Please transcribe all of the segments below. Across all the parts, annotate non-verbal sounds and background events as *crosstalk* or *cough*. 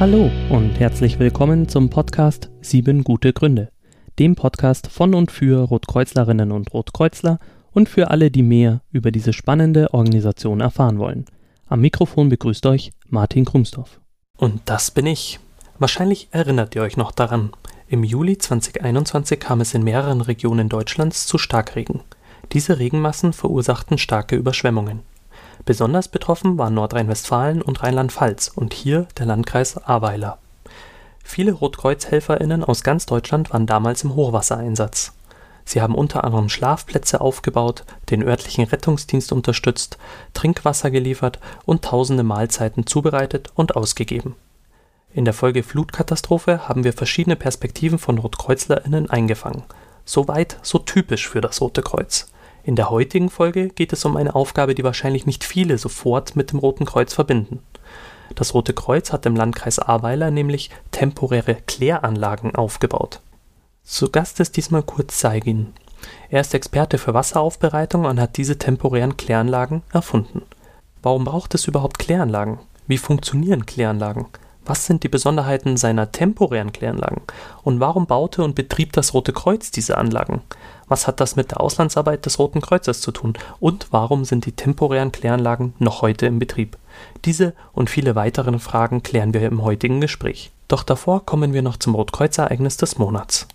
Hallo und herzlich willkommen zum Podcast Sieben gute Gründe, dem Podcast von und für Rotkreuzlerinnen und Rotkreuzler und für alle, die mehr über diese spannende Organisation erfahren wollen. Am Mikrofon begrüßt euch Martin Krumsdorf. Und das bin ich. Wahrscheinlich erinnert ihr euch noch daran. Im Juli 2021 kam es in mehreren Regionen Deutschlands zu Starkregen. Diese Regenmassen verursachten starke Überschwemmungen. Besonders betroffen waren Nordrhein-Westfalen und Rheinland-Pfalz und hier der Landkreis Ahrweiler. Viele Rotkreuz-HelferInnen aus ganz Deutschland waren damals im Hochwassereinsatz. Sie haben unter anderem Schlafplätze aufgebaut, den örtlichen Rettungsdienst unterstützt, Trinkwasser geliefert und tausende Mahlzeiten zubereitet und ausgegeben. In der Folge Flutkatastrophe haben wir verschiedene Perspektiven von RotkreuzlerInnen eingefangen. So weit, so typisch für das Rote Kreuz. In der heutigen Folge geht es um eine Aufgabe, die wahrscheinlich nicht viele sofort mit dem Roten Kreuz verbinden. Das Rote Kreuz hat im Landkreis Ahrweiler nämlich temporäre Kläranlagen aufgebaut. Zu Gast ist diesmal Kurt Zeigin. Er ist Experte für Wasseraufbereitung und hat diese temporären Kläranlagen erfunden. Warum braucht es überhaupt Kläranlagen? Wie funktionieren Kläranlagen? Was sind die Besonderheiten seiner temporären Kläranlagen? Und warum baute und betrieb das Rote Kreuz diese Anlagen? Was hat das mit der Auslandsarbeit des Roten Kreuzes zu tun? Und warum sind die temporären Kläranlagen noch heute im Betrieb? Diese und viele weitere Fragen klären wir im heutigen Gespräch. Doch davor kommen wir noch zum Rotkreuz-Ereignis des Monats.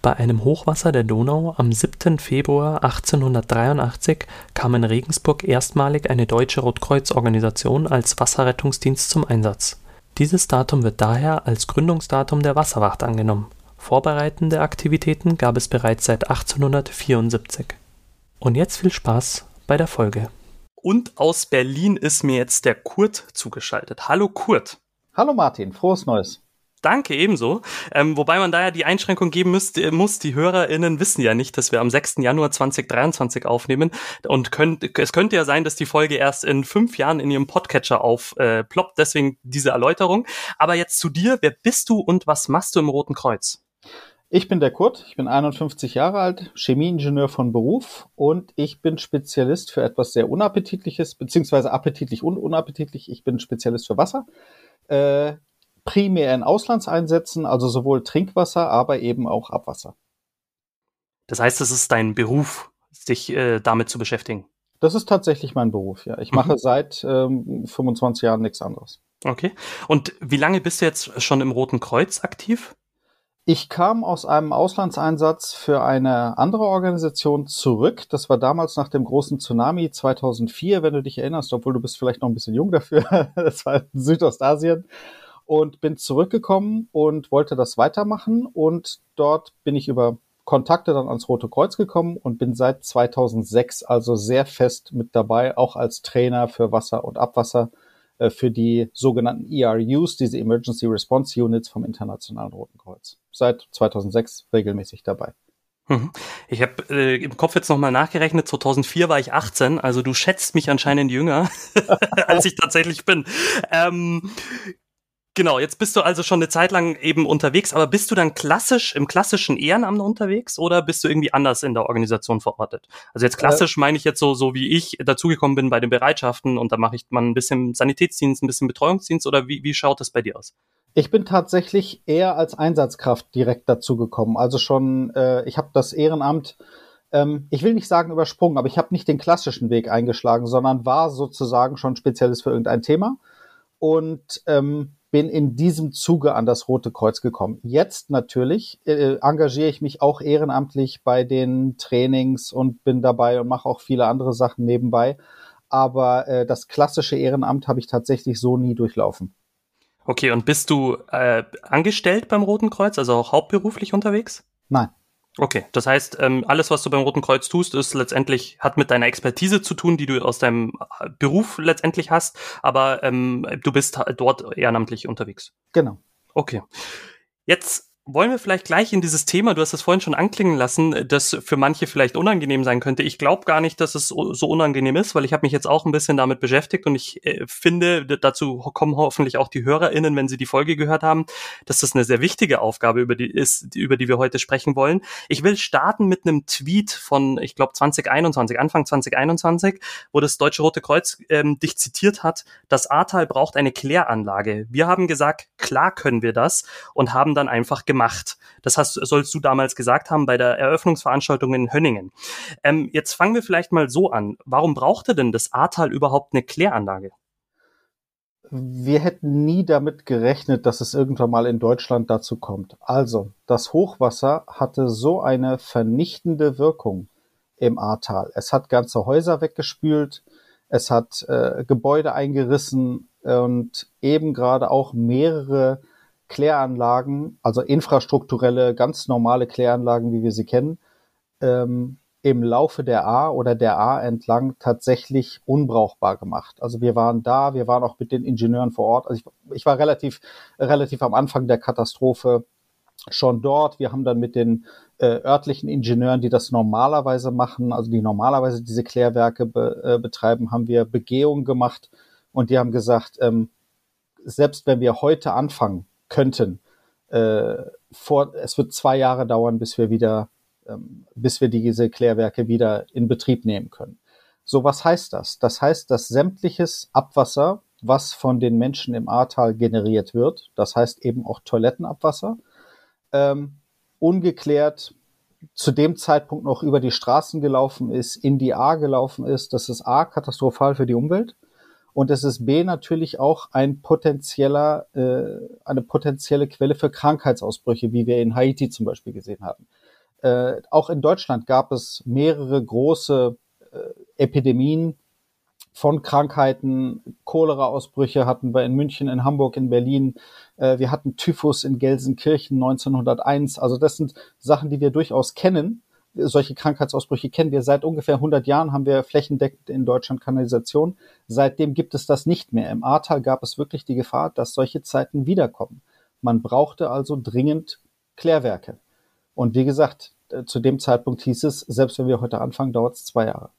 Bei einem Hochwasser der Donau am 7. Februar 1883 kam in Regensburg erstmalig eine deutsche Rotkreuzorganisation als Wasserrettungsdienst zum Einsatz. Dieses Datum wird daher als Gründungsdatum der Wasserwacht angenommen. Vorbereitende Aktivitäten gab es bereits seit 1874. Und jetzt viel Spaß bei der Folge. Und aus Berlin ist mir jetzt der Kurt zugeschaltet. Hallo Kurt. Hallo Martin, frohes Neues. Danke, ebenso. Ähm, wobei man da ja die Einschränkung geben müsste, muss, die HörerInnen wissen ja nicht, dass wir am 6. Januar 2023 aufnehmen. Und könnt, es könnte ja sein, dass die Folge erst in fünf Jahren in ihrem Podcatcher aufploppt, äh, deswegen diese Erläuterung. Aber jetzt zu dir, wer bist du und was machst du im Roten Kreuz? Ich bin der Kurt, ich bin 51 Jahre alt, Chemieingenieur von Beruf und ich bin Spezialist für etwas sehr Unappetitliches, beziehungsweise appetitlich und unappetitlich. Ich bin Spezialist für Wasser. Äh, primär in Auslandseinsätzen, also sowohl Trinkwasser, aber eben auch Abwasser. Das heißt, es ist dein Beruf, sich äh, damit zu beschäftigen? Das ist tatsächlich mein Beruf, ja. Ich mache mhm. seit ähm, 25 Jahren nichts anderes. Okay. Und wie lange bist du jetzt schon im Roten Kreuz aktiv? Ich kam aus einem Auslandseinsatz für eine andere Organisation zurück. Das war damals nach dem großen Tsunami 2004, wenn du dich erinnerst, obwohl du bist vielleicht noch ein bisschen jung dafür. *laughs* Das war in Südostasien und bin zurückgekommen und wollte das weitermachen und dort bin ich über Kontakte dann ans Rote Kreuz gekommen und bin seit 2006 also sehr fest mit dabei, auch als Trainer für Wasser und Abwasser für die sogenannten ERUs, diese Emergency Response Units vom Internationalen Roten Kreuz. Seit 2006 regelmäßig dabei. Mhm. Ich habe äh, im Kopf jetzt nochmal nachgerechnet, 2004 war ich 18, also du schätzt mich anscheinend jünger, *laughs* als ich tatsächlich bin. Ähm, Genau, jetzt bist du also schon eine Zeit lang eben unterwegs, aber bist du dann klassisch im klassischen Ehrenamt unterwegs oder bist du irgendwie anders in der Organisation verortet? Also jetzt klassisch äh, meine ich jetzt so, so wie ich dazugekommen bin bei den Bereitschaften und da mache ich mal ein bisschen Sanitätsdienst, ein bisschen Betreuungsdienst oder wie, wie schaut das bei dir aus? Ich bin tatsächlich eher als Einsatzkraft direkt dazugekommen. Also schon, äh, ich habe das Ehrenamt, ähm, ich will nicht sagen übersprungen, aber ich habe nicht den klassischen Weg eingeschlagen, sondern war sozusagen schon Spezialist für irgendein Thema. Und ähm, bin in diesem Zuge an das Rote Kreuz gekommen. Jetzt natürlich äh, engagiere ich mich auch ehrenamtlich bei den Trainings und bin dabei und mache auch viele andere Sachen nebenbei. Aber äh, das klassische Ehrenamt habe ich tatsächlich so nie durchlaufen. Okay, und bist du äh, angestellt beim Roten Kreuz, also auch hauptberuflich unterwegs? Nein. Okay, das heißt, ähm, alles, was du beim Roten Kreuz tust, ist letztendlich, hat mit deiner Expertise zu tun, die du aus deinem äh, Beruf letztendlich hast, aber ähm, du bist dort ehrenamtlich unterwegs. Genau. Okay. Jetzt wollen wir vielleicht gleich in dieses Thema, du hast es vorhin schon anklingen lassen, das für manche vielleicht unangenehm sein könnte. Ich glaube gar nicht, dass es so unangenehm ist, weil ich habe mich jetzt auch ein bisschen damit beschäftigt und ich äh, finde, dazu kommen hoffentlich auch die HörerInnen, wenn sie die Folge gehört haben, dass das eine sehr wichtige Aufgabe über die ist, über die wir heute sprechen wollen. Ich will starten mit einem Tweet von, ich glaube, 2021, Anfang 2021, wo das Deutsche Rote Kreuz ähm, dich zitiert hat, das Ahrtal braucht eine Kläranlage. Wir haben gesagt, klar können wir das und haben dann einfach gemacht gemacht. Das hast, sollst du damals gesagt haben bei der Eröffnungsveranstaltung in Hönningen. Ähm, jetzt fangen wir vielleicht mal so an. Warum brauchte denn das Ahrtal überhaupt eine Kläranlage? Wir hätten nie damit gerechnet, dass es irgendwann mal in Deutschland dazu kommt. Also, das Hochwasser hatte so eine vernichtende Wirkung im Ahrtal. Es hat ganze Häuser weggespült, es hat äh, Gebäude eingerissen und eben gerade auch mehrere Kläranlagen, also infrastrukturelle, ganz normale Kläranlagen, wie wir sie kennen, ähm, im Laufe der A oder der A entlang tatsächlich unbrauchbar gemacht. Also wir waren da, wir waren auch mit den Ingenieuren vor Ort. Also ich, ich war relativ, relativ am Anfang der Katastrophe schon dort. Wir haben dann mit den äh, örtlichen Ingenieuren, die das normalerweise machen, also die normalerweise diese Klärwerke be, äh, betreiben, haben wir Begehungen gemacht und die haben gesagt, ähm, selbst wenn wir heute anfangen, könnten. Äh, vor, es wird zwei Jahre dauern, bis wir wieder, ähm, bis wir diese Klärwerke wieder in Betrieb nehmen können. So, was heißt das? Das heißt, dass sämtliches Abwasser, was von den Menschen im Ahrtal generiert wird, das heißt eben auch Toilettenabwasser, ähm, ungeklärt zu dem Zeitpunkt noch über die Straßen gelaufen ist, in die A gelaufen ist. Das ist A katastrophal für die Umwelt und es ist B natürlich auch ein potenzieller, äh, eine potenzielle Quelle für Krankheitsausbrüche, wie wir in Haiti zum Beispiel gesehen haben. Äh, auch in Deutschland gab es mehrere große äh, Epidemien von Krankheiten. Cholera-Ausbrüche hatten wir in München, in Hamburg, in Berlin. Äh, wir hatten Typhus in Gelsenkirchen 1901. Also das sind Sachen, die wir durchaus kennen solche Krankheitsausbrüche kennen wir. Seit ungefähr 100 Jahren haben wir flächendeckend in Deutschland Kanalisation. Seitdem gibt es das nicht mehr. Im Ahrtal gab es wirklich die Gefahr, dass solche Zeiten wiederkommen. Man brauchte also dringend Klärwerke. Und wie gesagt, äh, zu dem Zeitpunkt hieß es, selbst wenn wir heute anfangen, dauert es zwei Jahre.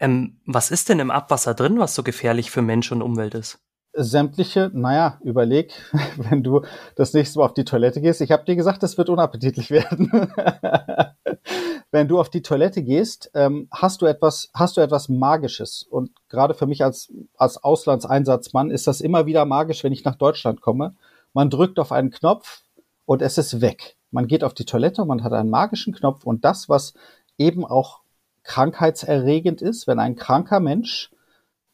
Ähm, was ist denn im Abwasser drin, was so gefährlich für Mensch und Umwelt ist? sämtliche, naja, überleg, *laughs* wenn du das nächste Mal auf die Toilette gehst. Ich habe dir gesagt, es wird unappetitlich *laughs* werden. Wenn du auf die Toilette gehst, ähm, hast du etwas, hast du etwas Magisches. Und gerade für mich als, als Auslandseinsatzmann ist das immer wieder magisch, wenn ich nach Deutschland komme. Man drückt auf einen Knopf und es ist weg. Man geht auf die Toilette und man hat einen magischen Knopf und das, was eben auch krankheitserregend ist, wenn ein kranker Mensch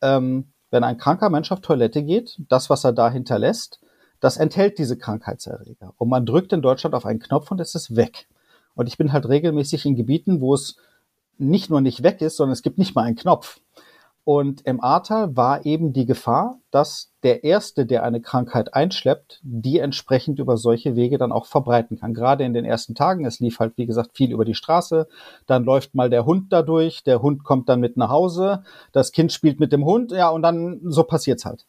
ähm, wenn ein kranker Mensch auf Toilette geht, das, was er da hinterlässt, das enthält diese Krankheitserreger. Und man drückt in Deutschland auf einen Knopf und es ist weg. Und ich bin halt regelmäßig in Gebieten, wo es nicht nur nicht weg ist, sondern es gibt nicht mal einen Knopf. Und im Ahrtal war eben die Gefahr, dass der Erste, der eine Krankheit einschleppt, die entsprechend über solche Wege dann auch verbreiten kann. Gerade in den ersten Tagen, es lief halt, wie gesagt, viel über die Straße, dann läuft mal der Hund dadurch, der Hund kommt dann mit nach Hause, das Kind spielt mit dem Hund, ja, und dann so passiert's halt.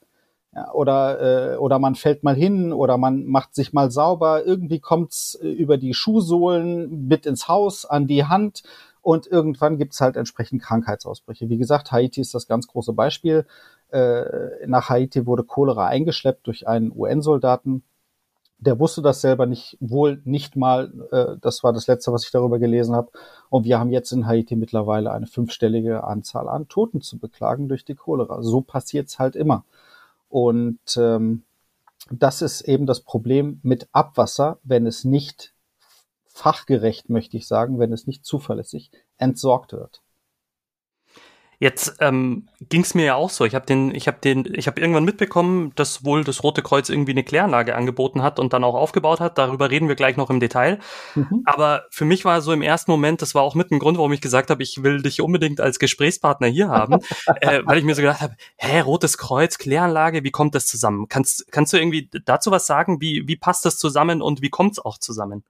Ja, oder, äh, oder man fällt mal hin oder man macht sich mal sauber, irgendwie kommt's äh, über die Schuhsohlen mit ins Haus, an die Hand und irgendwann gibt es halt entsprechend Krankheitsausbrüche. Wie gesagt, Haiti ist das ganz große Beispiel. Äh, nach Haiti wurde Cholera eingeschleppt durch einen UN-Soldaten. Der wusste das selber nicht, wohl nicht mal. Äh, das war das Letzte, was ich darüber gelesen habe. Und wir haben jetzt in Haiti mittlerweile eine fünfstellige Anzahl an Toten zu beklagen durch die Cholera. So passiert's halt immer. Und ähm, das ist eben das Problem mit Abwasser, wenn es nicht fachgerecht, möchte ich sagen, wenn es nicht zuverlässig entsorgt wird. Jetzt ähm, ging es mir ja auch so. Ich habe den, ich habe den, ich habe irgendwann mitbekommen, dass wohl das Rote Kreuz irgendwie eine Kläranlage angeboten hat und dann auch aufgebaut hat. Darüber reden wir gleich noch im Detail. Mhm. Aber für mich war so im ersten Moment, das war auch mit ein Grund, warum ich gesagt habe, ich will dich unbedingt als Gesprächspartner hier haben, *laughs* äh, weil ich mir so gedacht habe, hä, Rotes Kreuz, Kläranlage, wie kommt das zusammen? Kannst, kannst du irgendwie dazu was sagen? Wie, wie passt das zusammen und wie kommt es auch zusammen?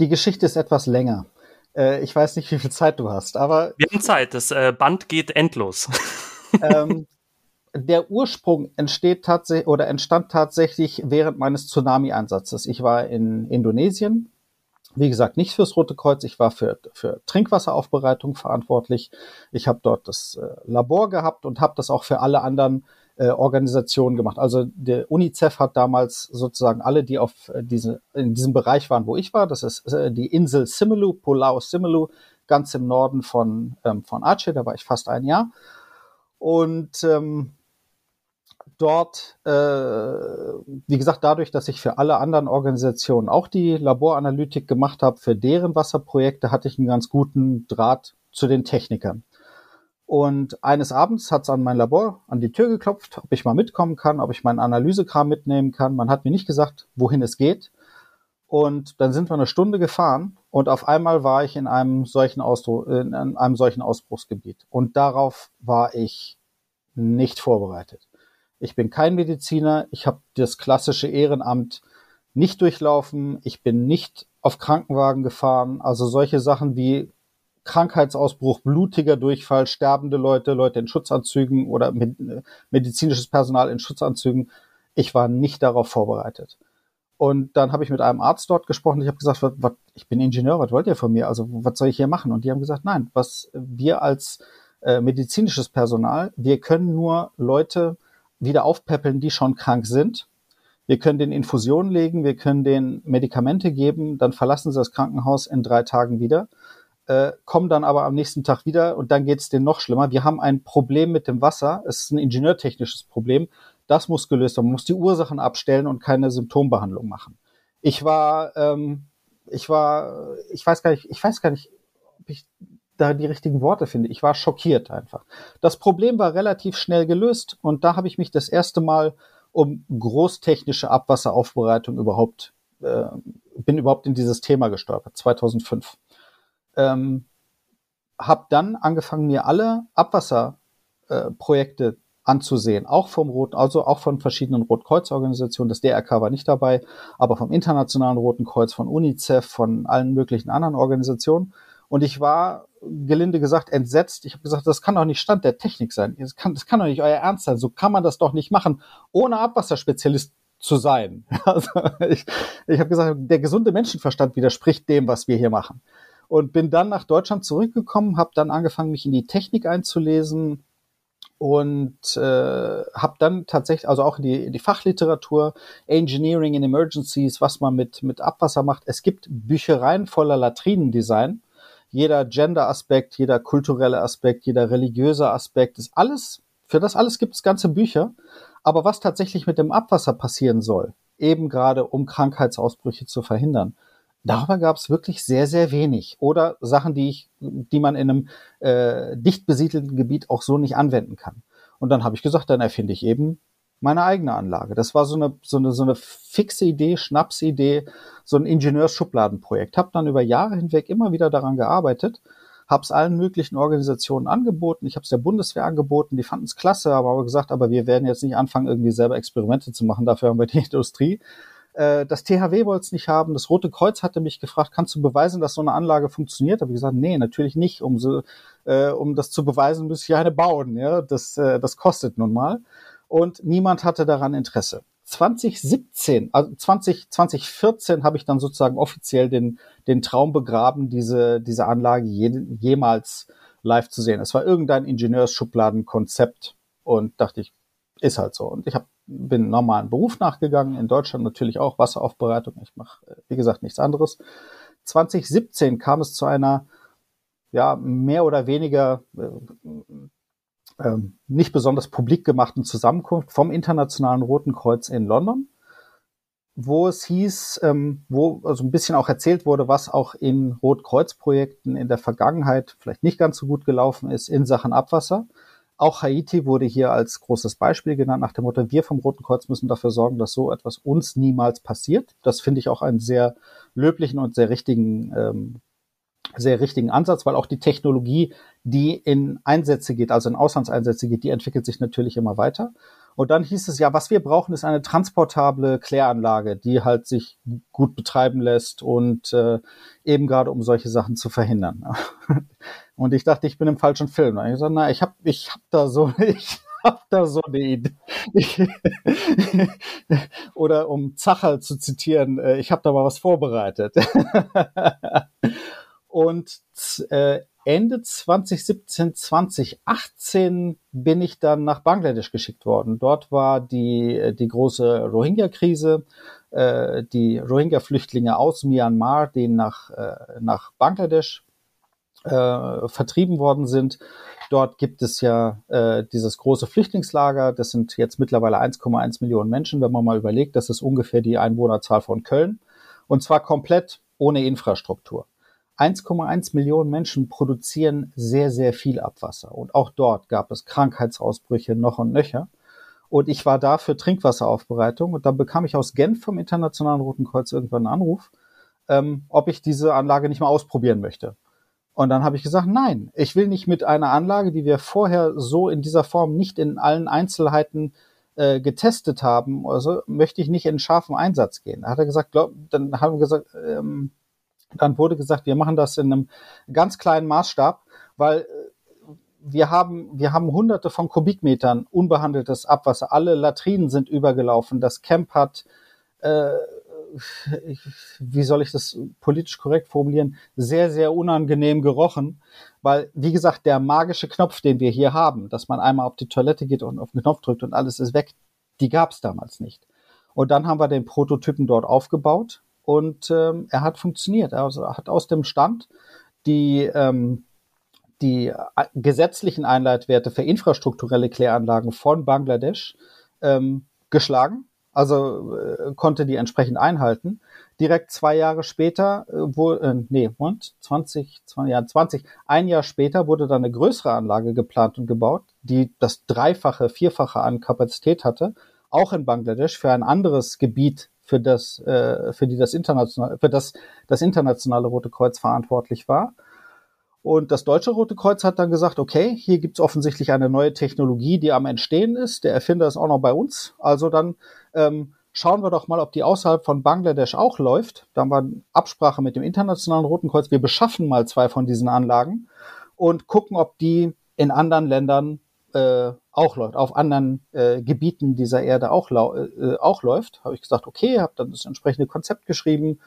Die Geschichte ist etwas länger. Äh, ich weiß nicht, wie viel Zeit du hast, aber. Wir haben Zeit, das äh, Band geht endlos. *laughs* ähm, der Ursprung entsteht tatsächlich oder entstand tatsächlich während meines Tsunami-Einsatzes. Ich war in Indonesien, wie gesagt, nicht fürs Rote Kreuz, ich war für, für Trinkwasseraufbereitung verantwortlich. Ich habe dort das äh, Labor gehabt und habe das auch für alle anderen äh, Organisationen gemacht. Also der UNICEF hat damals sozusagen alle, die auf äh, diese, in diesem Bereich waren, wo ich war, das ist äh, die Insel Simelu, Pulau Simelu, ganz im Norden von, ähm, von Aceh, da war ich fast ein Jahr. Und ähm, dort, äh, wie gesagt, dadurch, dass ich für alle anderen Organisationen auch die Laboranalytik gemacht habe, für deren Wasserprojekte hatte ich einen ganz guten Draht zu den Technikern. Und eines Abends hat es an mein Labor an die Tür geklopft, ob ich mal mitkommen kann, ob ich meinen Analysekram mitnehmen kann. Man hat mir nicht gesagt, wohin es geht. Und dann sind wir eine Stunde gefahren und auf einmal war ich in einem solchen, Ausdruck, in einem solchen Ausbruchsgebiet. Und darauf war ich nicht vorbereitet. Ich bin kein Mediziner, ich habe das klassische Ehrenamt nicht durchlaufen, ich bin nicht auf Krankenwagen gefahren, also solche Sachen wie Krankheitsausbruch, blutiger Durchfall, sterbende Leute, Leute in Schutzanzügen oder mit, medizinisches Personal in Schutzanzügen. Ich war nicht darauf vorbereitet. Und dann habe ich mit einem Arzt dort gesprochen. Ich habe gesagt, was, was, ich bin Ingenieur, was wollt ihr von mir? Also was soll ich hier machen? Und die haben gesagt, nein, was wir als äh, medizinisches Personal, wir können nur Leute wieder aufpäppeln, die schon krank sind. Wir können den Infusionen legen, wir können den Medikamente geben, dann verlassen sie das Krankenhaus in drei Tagen wieder, äh, kommen dann aber am nächsten Tag wieder und dann geht es denen noch schlimmer. Wir haben ein Problem mit dem Wasser, es ist ein ingenieurtechnisches Problem, das muss gelöst werden. Man muss die Ursachen abstellen und keine Symptombehandlung machen. Ich war, ähm, ich war, ich weiß gar nicht, ich weiß gar nicht, ob ich da die richtigen Worte finde. Ich war schockiert einfach. Das Problem war relativ schnell gelöst und da habe ich mich das erste Mal um großtechnische Abwasseraufbereitung überhaupt, äh, bin überhaupt in dieses Thema gestolpert, 2005. Ähm, habe dann angefangen, mir alle Abwasserprojekte äh, anzusehen, auch vom Roten, also auch von verschiedenen Rotkreuzorganisationen. Das DRK war nicht dabei, aber vom Internationalen Roten Kreuz, von UNICEF, von allen möglichen anderen Organisationen. Und ich war gelinde gesagt entsetzt. Ich habe gesagt, das kann doch nicht Stand der Technik sein. Das kann, das kann doch nicht euer Ernst sein. So kann man das doch nicht machen, ohne Abwasserspezialist zu sein. *laughs* Also ich ich habe gesagt, der gesunde Menschenverstand widerspricht dem, was wir hier machen. Und bin dann nach Deutschland zurückgekommen, habe dann angefangen, mich in die Technik einzulesen und äh, habe dann tatsächlich, also auch in die, die Fachliteratur, Engineering in Emergencies, was man mit, mit Abwasser macht. Es gibt Büchereien voller Latrinendesign jeder Gender-Aspekt, jeder kulturelle Aspekt, jeder religiöse Aspekt ist alles, für das alles gibt es ganze Bücher. Aber was tatsächlich mit dem Abwasser passieren soll, eben gerade um Krankheitsausbrüche zu verhindern, darüber gab es wirklich sehr, sehr wenig. Oder Sachen, die ich, die man in einem äh, dicht besiedelten Gebiet auch so nicht anwenden kann. Und dann habe ich gesagt, dann erfinde ich eben meine eigene Anlage. Das war so eine, so eine, so eine fixe Idee, Schnapsidee, so ein Ingenieursschubladenprojekt. Hab dann über Jahre hinweg immer wieder daran gearbeitet, hab's allen möglichen Organisationen angeboten. Ich habe es der Bundeswehr angeboten, die fanden es klasse, aber gesagt, aber wir werden jetzt nicht anfangen, irgendwie selber Experimente zu machen, dafür haben wir die *laughs* Industrie. Äh, das THW wollte es nicht haben. Das Rote Kreuz hatte mich gefragt, kannst du beweisen, dass so eine Anlage funktioniert? Habe ich gesagt, nee, natürlich nicht. Um, so, äh, um das zu beweisen, muss ich eine bauen. Ja, das, äh, das kostet nun mal und niemand hatte daran Interesse. 2017, also 20, 2014 habe ich dann sozusagen offiziell den, den Traum begraben, diese, diese Anlage je, jemals live zu sehen. Es war irgendein Ingenieursschubladenkonzept und dachte ich, ist halt so. Und ich hab, bin normalen Beruf nachgegangen, in Deutschland natürlich auch Wasseraufbereitung. Ich mache, wie gesagt, nichts anderes. 2017 kam es zu einer ja, mehr oder weniger äh, ähm, nicht besonders publik gemachten Zusammenkunft vom Internationalen Roten Kreuz in London, wo es hieß, ähm, wo also ein bisschen auch erzählt wurde, was auch in Rotkreuz-Projekten in der Vergangenheit vielleicht nicht ganz so gut gelaufen ist in Sachen Abwasser. Auch Haiti wurde hier als großes Beispiel genannt, nach dem Motto, wir vom Roten Kreuz müssen dafür sorgen, dass so etwas uns niemals passiert. Das finde ich auch einen sehr löblichen und sehr richtigen ähm, sehr richtigen Ansatz, weil auch die Technologie, die in Einsätze geht, also in Auslandseinsätze geht, die entwickelt sich natürlich immer weiter. Und dann hieß es ja, was wir brauchen, ist eine transportable Kläranlage, die halt sich gut betreiben lässt und äh, eben gerade um solche Sachen zu verhindern. *laughs* und ich dachte, ich bin im falschen Film. Und ich gesagt, na, ich habe ich hab da so, *laughs* ich habe da so eine Idee. *laughs* Oder um Zacher zu zitieren, äh, ich habe da mal was vorbereitet. Und äh, Ende 2017, 2018 bin ich dann nach Bangladesch geschickt worden. Dort war die, die große Rohingya-Krise, äh, die Rohingya-Flüchtlinge aus Myanmar, die nach, äh, nach Bangladesch äh, vertrieben worden sind. Dort gibt es ja äh, dieses große Flüchtlingslager. Das sind jetzt mittlerweile 1,1 Millionen Menschen, wenn man mal überlegt, das ist ungefähr die Einwohnerzahl von Köln. Und zwar komplett ohne Infrastruktur. 1,1 Millionen Menschen produzieren sehr, sehr viel Abwasser. Und auch dort gab es Krankheitsausbrüche noch und nöcher. Und ich war da für Trinkwasseraufbereitung und dann bekam ich aus Genf vom Internationalen Roten Kreuz irgendwann einen Anruf, ähm, ob ich diese Anlage nicht mal ausprobieren möchte. Und dann habe ich gesagt, nein, ich will nicht mit einer Anlage, die wir vorher so in dieser Form nicht in allen Einzelheiten äh, getestet haben, also möchte ich nicht in scharfen Einsatz gehen. Da hat er gesagt, glaub, dann haben wir gesagt, ähm, dann wurde gesagt, wir machen das in einem ganz kleinen Maßstab, weil äh, wir haben, wir haben hunderte von Kubikmetern unbehandeltes Abwasser. Alle Latrinen sind übergelaufen. Das Camp hat, äh, wie soll ich das politisch korrekt formulieren, sehr, sehr unangenehm gerochen. Weil, wie gesagt, der magische Knopf, den wir hier haben, dass man einmal auf die Toilette geht und auf den Knopf drückt und alles ist weg, die gab es damals nicht. Und dann haben wir den Prototypen dort aufgebaut und ähm, er hat funktioniert. Er hat aus dem Stand die, ähm, die äh, gesetzlichen Einleitwerte für infrastrukturelle Kläranlagen von Bangladesch ähm, geschlagen, also äh, konnte die entsprechend einhalten. Direkt zwei Jahre später, äh, wo, äh, nee, und 20, 20, ja, 20, ein Jahr später wurde dann eine größere Anlage geplant und gebaut, die das Dreifache, Vierfache an Kapazität hatte, auch in Bangladesch für ein anderes Gebiet für das, äh, für die das internationale, für das das internationale Rote Kreuz verantwortlich war. Und das Deutsche Rote Kreuz hat dann gesagt, okay, hier gibt's offensichtlich eine neue Technologie, die am Entstehen ist. Der Erfinder ist auch noch bei uns. Also dann ähm, schauen wir doch mal, ob die außerhalb von Bangladesch auch läuft. Da haben wir Absprache mit dem Internationalen Roten Kreuz. Wir beschaffen mal zwei von diesen Anlagen und gucken, ob die in anderen Ländern äh, auch läuft, auf anderen äh, Gebieten dieser Erde auch, äh, auch läuft, habe ich gesagt, okay, habe dann das entsprechende Konzept geschrieben.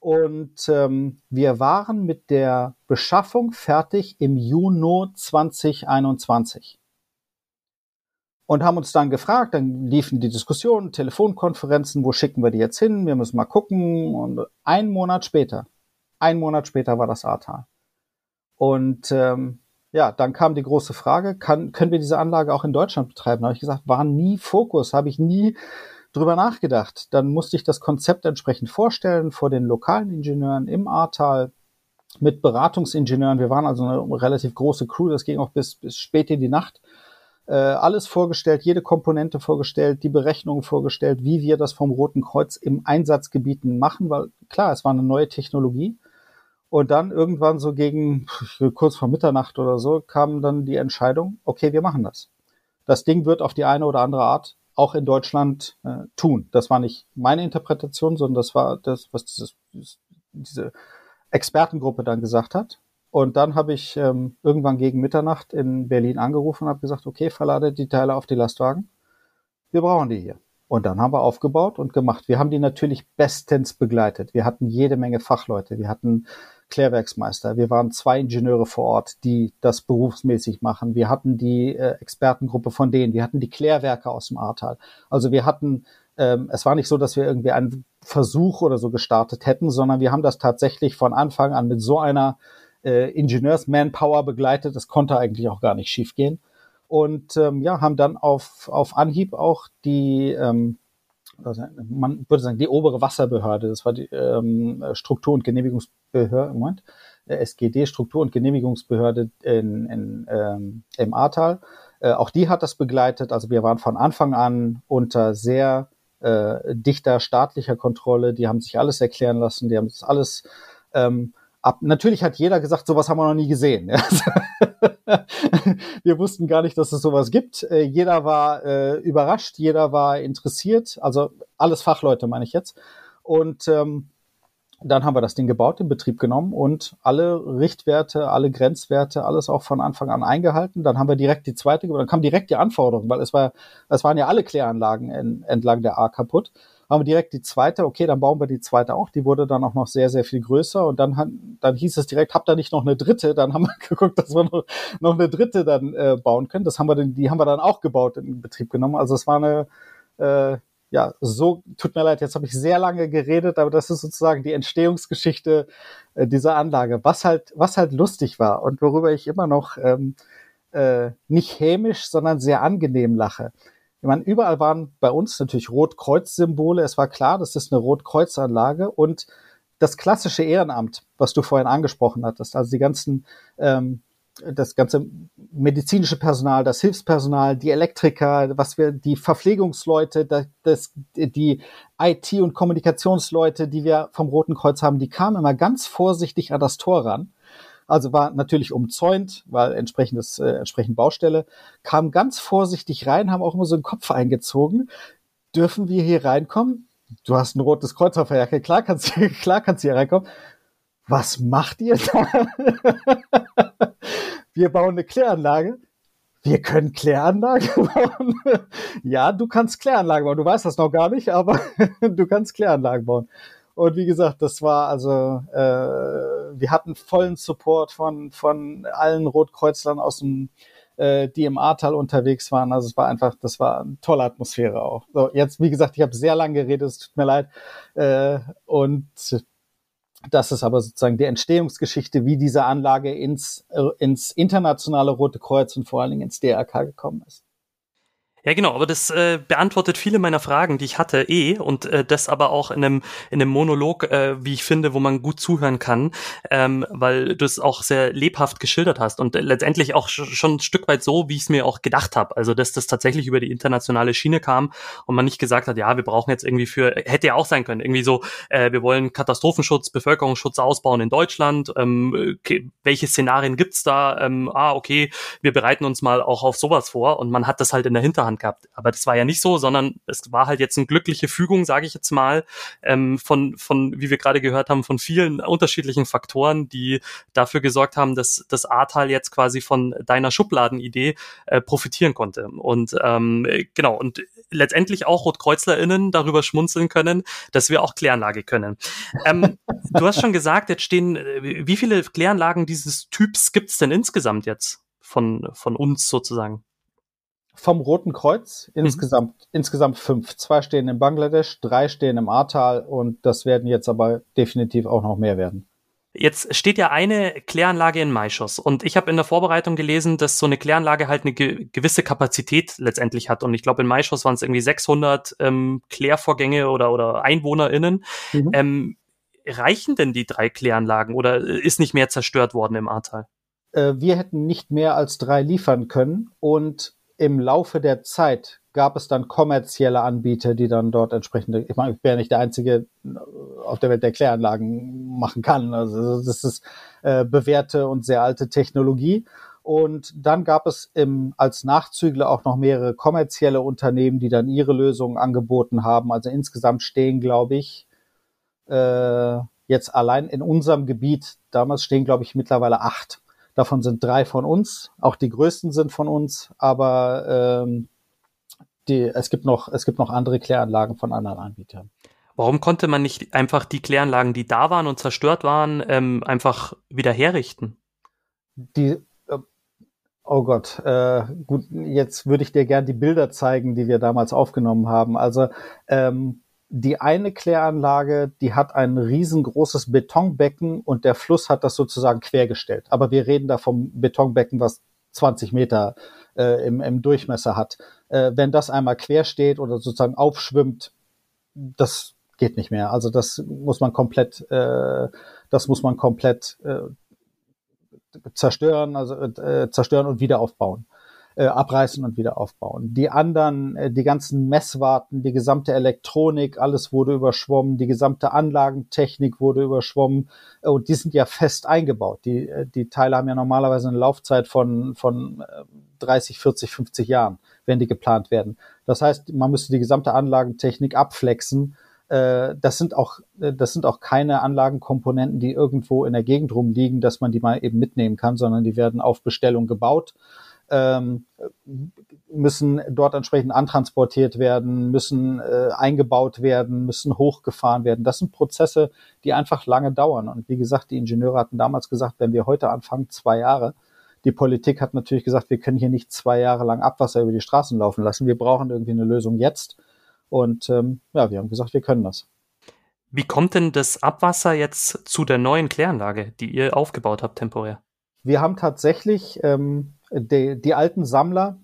Und ähm, wir waren mit der Beschaffung fertig im Juni 2021 und haben uns dann gefragt, dann liefen die Diskussionen, Telefonkonferenzen, wo schicken wir die jetzt hin, wir müssen mal gucken. Und ein Monat später, ein Monat später war das Ahrtal. Und ähm, ja, dann kam die große Frage, kann, können wir diese Anlage auch in Deutschland betreiben? Da habe ich gesagt, war nie Fokus, habe ich nie drüber nachgedacht. Dann musste ich das Konzept entsprechend vorstellen vor den lokalen Ingenieuren im Ahrtal mit Beratungsingenieuren. Wir waren also eine relativ große Crew, das ging auch bis, bis spät in die Nacht. Äh, alles vorgestellt, jede Komponente vorgestellt, die Berechnungen vorgestellt, wie wir das vom Roten Kreuz im Einsatzgebieten machen, weil klar, es war eine neue Technologie. Und dann irgendwann so gegen kurz vor Mitternacht oder so kam dann die Entscheidung, okay, wir machen das. Das Ding wird auf die eine oder andere Art auch in Deutschland äh, tun. Das war nicht meine Interpretation, sondern das war das, was dieses, diese Expertengruppe dann gesagt hat. Und dann habe ich ähm, irgendwann gegen Mitternacht in Berlin angerufen und habe gesagt, okay, verlade die Teile auf die Lastwagen. Wir brauchen die hier. Und dann haben wir aufgebaut und gemacht. Wir haben die natürlich bestens begleitet. Wir hatten jede Menge Fachleute. Wir hatten Klärwerksmeister. Wir waren zwei Ingenieure vor Ort, die das berufsmäßig machen. Wir hatten die äh, Expertengruppe von denen. Wir hatten die Klärwerke aus dem Ahrtal. Also wir hatten, ähm, es war nicht so, dass wir irgendwie einen Versuch oder so gestartet hätten, sondern wir haben das tatsächlich von Anfang an mit so einer äh, Ingenieurs-Manpower begleitet. Das konnte eigentlich auch gar nicht schiefgehen. Und ähm, ja, haben dann auf, auf Anhieb auch die ähm, man würde sagen, die obere Wasserbehörde, das war die ähm, Struktur- und Genehmigungsbehörde, Moment, SGD, Struktur- und Genehmigungsbehörde in, in, ähm, im Ahrtal. Äh, auch die hat das begleitet. Also wir waren von Anfang an unter sehr äh, dichter staatlicher Kontrolle. Die haben sich alles erklären lassen, die haben das alles ähm, ab. Natürlich hat jeder gesagt, sowas haben wir noch nie gesehen. *laughs* *laughs* wir wussten gar nicht, dass es sowas gibt. Äh, jeder war äh, überrascht, jeder war interessiert, also alles Fachleute meine ich jetzt. Und ähm, dann haben wir das Ding gebaut, in Betrieb genommen und alle Richtwerte, alle Grenzwerte, alles auch von Anfang an eingehalten. Dann haben wir direkt die zweite, dann kam direkt die Anforderung, weil es war, es waren ja alle Kläranlagen entlang der A kaputt. Haben wir direkt die zweite, okay, dann bauen wir die zweite auch. Die wurde dann auch noch sehr, sehr viel größer und dann, dann hieß es direkt, habt ihr nicht noch eine dritte? Dann haben wir *laughs* geguckt, dass wir noch, noch eine dritte dann äh, bauen können. Das haben wir dann, die haben wir dann auch gebaut in Betrieb genommen. Also es war eine, äh, ja, so, tut mir leid, jetzt habe ich sehr lange geredet, aber das ist sozusagen die Entstehungsgeschichte äh, dieser Anlage, was halt, was halt lustig war und worüber ich immer noch ähm, äh, nicht hämisch, sondern sehr angenehm lache. Ich meine, überall waren bei uns natürlich Rotkreuz-Symbole. Es war klar, das ist eine Rotkreuzanlage und das klassische Ehrenamt, was du vorhin angesprochen hattest, also die ganzen ähm, das ganze medizinische Personal, das Hilfspersonal, die Elektriker, was wir, die Verpflegungsleute, das, die IT- und Kommunikationsleute, die wir vom Roten Kreuz haben, die kamen immer ganz vorsichtig an das Tor ran. Also war natürlich umzäunt, weil entsprechendes, äh, entsprechend Baustelle, kamen ganz vorsichtig rein, haben auch immer so den Kopf eingezogen. Dürfen wir hier reinkommen? Du hast ein rotes Kreuz auf der Jacke, klar kannst, *laughs* klar kannst du hier reinkommen. Was macht ihr da? *laughs* wir bauen eine Kläranlage. Wir können Kläranlage *laughs* bauen. ja, du kannst Kläranlage bauen. Du weißt das noch gar nicht, aber du kannst Kläranlagen bauen. Und wie gesagt, das war also, äh, wir hatten vollen Support von, von allen Rotkreuzlern aus dem, äh, die im Ahrtal unterwegs waren. Also es war einfach, das war eine tolle Atmosphäre auch. So, jetzt, wie gesagt, ich habe sehr lange geredet, es tut mir leid. Äh, und das ist aber sozusagen die Entstehungsgeschichte, wie diese Anlage ins, äh, ins internationale Rote Kreuz und vor allen Dingen ins DRK gekommen ist. Ja, genau, aber das äh, beantwortet viele meiner Fragen, die ich hatte eh und äh, das aber auch in einem in einem Monolog, äh, wie ich finde, wo man gut zuhören kann, ähm, weil du es auch sehr lebhaft geschildert hast und äh, letztendlich auch sch schon ein Stück weit so, wie ich es mir auch gedacht habe, also dass das tatsächlich über die internationale Schiene kam und man nicht gesagt hat, ja, wir brauchen jetzt irgendwie für hätte ja auch sein können, irgendwie so, äh, wir wollen Katastrophenschutz, Bevölkerungsschutz ausbauen in Deutschland, ähm, welche Szenarien gibt's da? Ähm, ah, okay, wir bereiten uns mal auch auf sowas vor und man hat das halt in der Hinterhand Hand gehabt. Aber das war ja nicht so, sondern es war halt jetzt eine glückliche Fügung, sage ich jetzt mal, ähm, von, von, wie wir gerade gehört haben, von vielen unterschiedlichen Faktoren, die dafür gesorgt haben, dass das Ahrtal jetzt quasi von deiner Schubladenidee äh, profitieren konnte. Und ähm, genau, und letztendlich auch RotkreuzlerInnen darüber schmunzeln können, dass wir auch Kläranlage können. Ähm, du hast schon gesagt, jetzt stehen, wie viele Kläranlagen dieses Typs gibt's denn insgesamt jetzt von, von uns sozusagen? Vom Roten Kreuz mhm. insgesamt, mhm. insgesamt fünf. Zwei stehen in Bangladesch, drei stehen im Ahrtal und das werden jetzt aber definitiv auch noch mehr werden. Jetzt steht ja eine Kläranlage in Maischoss und ich habe in der Vorbereitung gelesen, dass so eine Kläranlage halt eine ge gewisse Kapazität letztendlich hat und ich glaube in Maischoss waren es irgendwie 600 ähm, Klärvorgänge oder oder EinwohnerInnen. Mhm. Ähm, reichen denn die drei Kläranlagen oder ist nicht mehr zerstört worden im Ahrtal? Äh, wir hätten nicht mehr als drei liefern können und im Laufe der Zeit gab es dann kommerzielle Anbieter, die dann dort entsprechende, ich meine, ich ja nicht der Einzige auf der Welt, der Kläranlagen machen kann. Also das ist äh, bewährte und sehr alte Technologie. Und dann gab es im, als Nachzügler auch noch mehrere kommerzielle Unternehmen, die dann ihre Lösungen angeboten haben. Also insgesamt stehen, glaube ich, äh, jetzt allein in unserem Gebiet, damals stehen, glaube ich, mittlerweile acht Davon sind drei von uns, auch die größten sind von uns, aber ähm, die, es gibt noch, es gibt noch andere Kläranlagen von anderen Anbietern. Warum konnte man nicht einfach die Kläranlagen, die da waren und zerstört waren, ähm, einfach wieder herrichten? Die, äh, oh Gott, äh, gut, jetzt würde ich dir gern die Bilder zeigen, die wir damals aufgenommen haben. Also ähm, die eine Kläranlage, die hat ein riesengroßes Betonbecken und der Fluss hat das sozusagen quergestellt. Aber wir reden da vom Betonbecken, was 20 Meter äh, im, im Durchmesser hat. Äh, wenn das einmal quer steht oder sozusagen aufschwimmt, das geht nicht mehr. Also das muss man komplett, äh, das muss man komplett äh, zerstören, also äh, zerstören und wieder aufbauen äh, abreißen und wieder aufbauen. Die anderen, äh, die ganzen Messwarten, die gesamte Elektronik, alles wurde überschwommen, die gesamte Anlagentechnik wurde überschwommen äh, und die sind ja fest eingebaut. Die, äh, die Teile haben ja normalerweise eine Laufzeit von, von 30, 40, 50 Jahren, wenn die geplant werden. Das heißt, man müsste die gesamte Anlagentechnik abflexen, äh, das sind auch, äh, das sind auch keine Anlagenkomponenten, die irgendwo in der Gegend rumliegen, dass man die mal eben mitnehmen kann, sondern die werden auf Bestellung gebaut, ähm, müssen dort entsprechend antransportiert werden, müssen äh, eingebaut werden, müssen hochgefahren werden. Das sind Prozesse, die einfach lange dauern. Und wie gesagt, die Ingenieure hatten damals gesagt, wenn wir heute anfangen, zwei Jahre. Die Politik hat natürlich gesagt, wir können hier nicht zwei Jahre lang Abwasser über die Straßen laufen lassen. Wir brauchen irgendwie eine Lösung jetzt. Und ähm, ja, wir haben gesagt, wir können das. Wie kommt denn das Abwasser jetzt zu der neuen Kläranlage, die ihr aufgebaut habt temporär? Wir haben tatsächlich ähm, die, die alten Sammler,